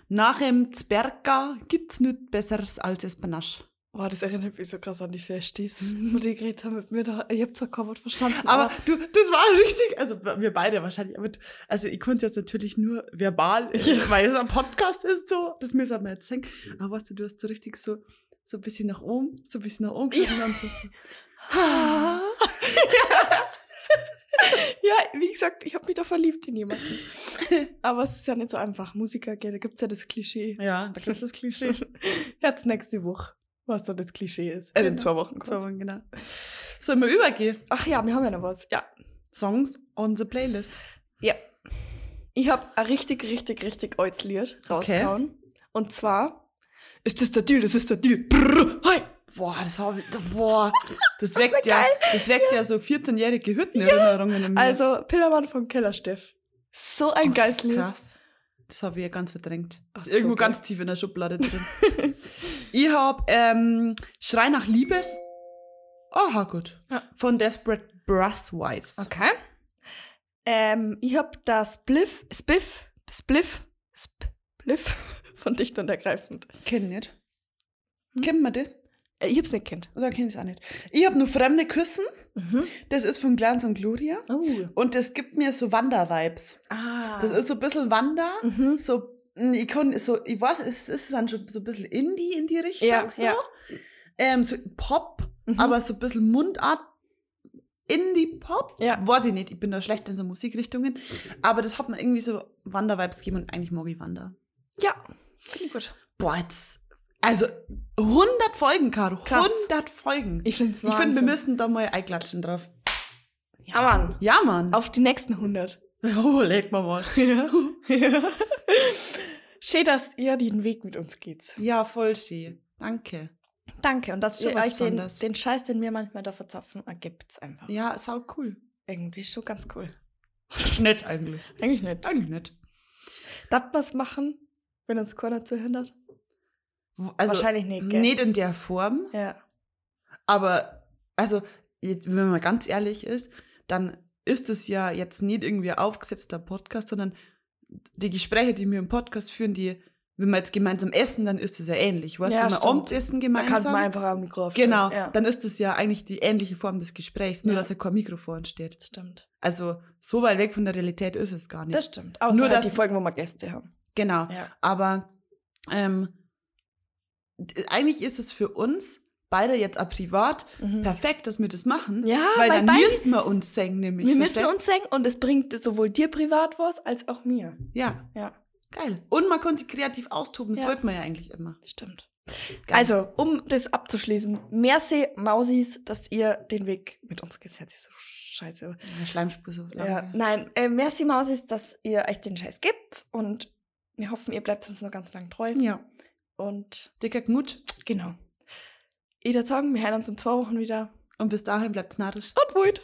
Nach dem Zberga gibt's nichts Besseres als das Panache. Boah, das erinnert mich so krass an die Festis, wo die geredet haben mit mir da. Ich hab zwar kaum was verstanden, Aber du, das war richtig, also wir beide wahrscheinlich, aber also ich konnte jetzt natürlich nur verbal, <laughs> weil es ein Podcast ist, so, das müssen wir jetzt sagen. Aber weißt du, du hast so richtig so, so ein bisschen nach oben, so ein bisschen nach oben geschaut und dann so, <laughs> <laughs> so, <laughs> ja, wie gesagt, ich habe mich da verliebt in jemanden. Aber es ist ja nicht so einfach. Musiker, gell, da gibt's ja das Klischee. ja, da gibt es das Klischee. <laughs> Jetzt nächste Woche, was da das Klischee ist. Also in Genau. zwei Wochen. Zwei quasi. Wochen, genau. Sollen wir übergehen? Ach ja, wir haben ja noch was. Ja. Songs on the Playlist. Ja. Ich habe ein richtig, richtig, richtig altes Lied rausgehauen. Und zwar ist das der Deal, das ist der Deal. Brrr. Boah, das habe ich, boah, das weckt ja, das weckt ja so 14-jährige Hüttenerinnerungen in mir. Also Pillermann vom Kellersteff. So ein geiles Lied. Krass. Das habe ich ja ganz verdrängt. Das Ach, ist irgendwo geil. ganz tief in der Schublade drin. <laughs> ich habe ähm, Schrei nach Liebe. Aha, gut. Ja. Von Desperate Brass Wives. Okay. Ähm, ich habe das Spliff, Spiff, Spliff, Spliff <laughs> von Dicht und Ergreifend. Kenn nicht. Hm? Kennt man das? Äh, ich hab's nicht kennt. Oder kenn ich es auch nicht? Ich habe nur Fremde küssen. Mhm. Das ist von Glanz und Gloria. Oh. Und das gibt mir so Wander-Vibes. Ah. Das ist so ein bisschen Wander. Mhm. So, mm, ich kann, so, ich weiß, es ist dann schon so ein bisschen Indie in die Richtung. Ja, so. ja. Ähm, so Pop, Mhm. aber so ein bisschen Mundart. Indie-Pop? Ja. Weiß ich nicht, ich bin da schlecht in so Musikrichtungen. Aber das hat mir irgendwie so Wander-Vibes gegeben und eigentlich mag ich Wander. Ja. Finde ich gut. Boah, jetzt. Also 100 Folgen, Caro. Krass. 100 Folgen. Ich find's Ich finde, wir müssen da mal einklatschen drauf. Ja, Mann. Ja, Mann. Auf die nächsten 100. Oh, leg mal was. <laughs> Ja. ja. <laughs> Schön, dass ihr den Weg mit uns geht. Ja, voll schön. Danke. Danke. Und dass ihr euch den, den Scheiß, den wir manchmal da verzapfen, ergibt's einfach. Ja, sau cool. Irgendwie schon ganz cool. Nett eigentlich. Eigentlich nicht. Eigentlich nicht. Das was machen, wenn uns keiner zuhindert? Also, Wahrscheinlich nicht, gell? Nicht in der Form, Ja. aber also, jetzt, wenn man ganz ehrlich ist, dann ist es ja jetzt nicht irgendwie ein aufgesetzter Podcast, sondern die Gespräche, die wir im Podcast führen, die wenn wir jetzt gemeinsam essen, dann ist es ja ähnlich. Weißt, Ja, wenn wir stimmt. Abendessen Da gemeinsam. kann man einfach am Mikro genau, Ja, dann ist es ja eigentlich die ähnliche Form des Gesprächs, nur Ja. dass ja kein Mikrofon steht. das stimmt. Also so weit weg von der Realität ist es gar nicht. Das stimmt. Außer Nur, halt dass- die Folgen, wo wir Gäste haben. Genau. Ja. Aber ähm, eigentlich ist es für uns beide jetzt auch privat perfekt, dass wir das machen. Mhm. Ja, weil, weil dann müssen wir uns singen, nämlich. Wir müssen uns singen und es bringt sowohl dir privat was als auch mir. Ja, Ja, geil. Und man kann sich kreativ austoben, das Ja. wollte man ja eigentlich immer. stimmt. Geil. Also, um das abzuschließen, merci Mausis, dass ihr den Weg mit uns hört sich so scheiße. Ja, Schleimspur so lang. Ja, nein, äh, merci Mausis, dass ihr euch den Scheiß gibt und wir hoffen, ihr bleibt uns noch ganz lang treu. ja. Und Dicker Knut. genau. Ich würde sagen, wir hören uns in zwei Wochen wieder. Und bis dahin bleibt's narrisch. Und Wut.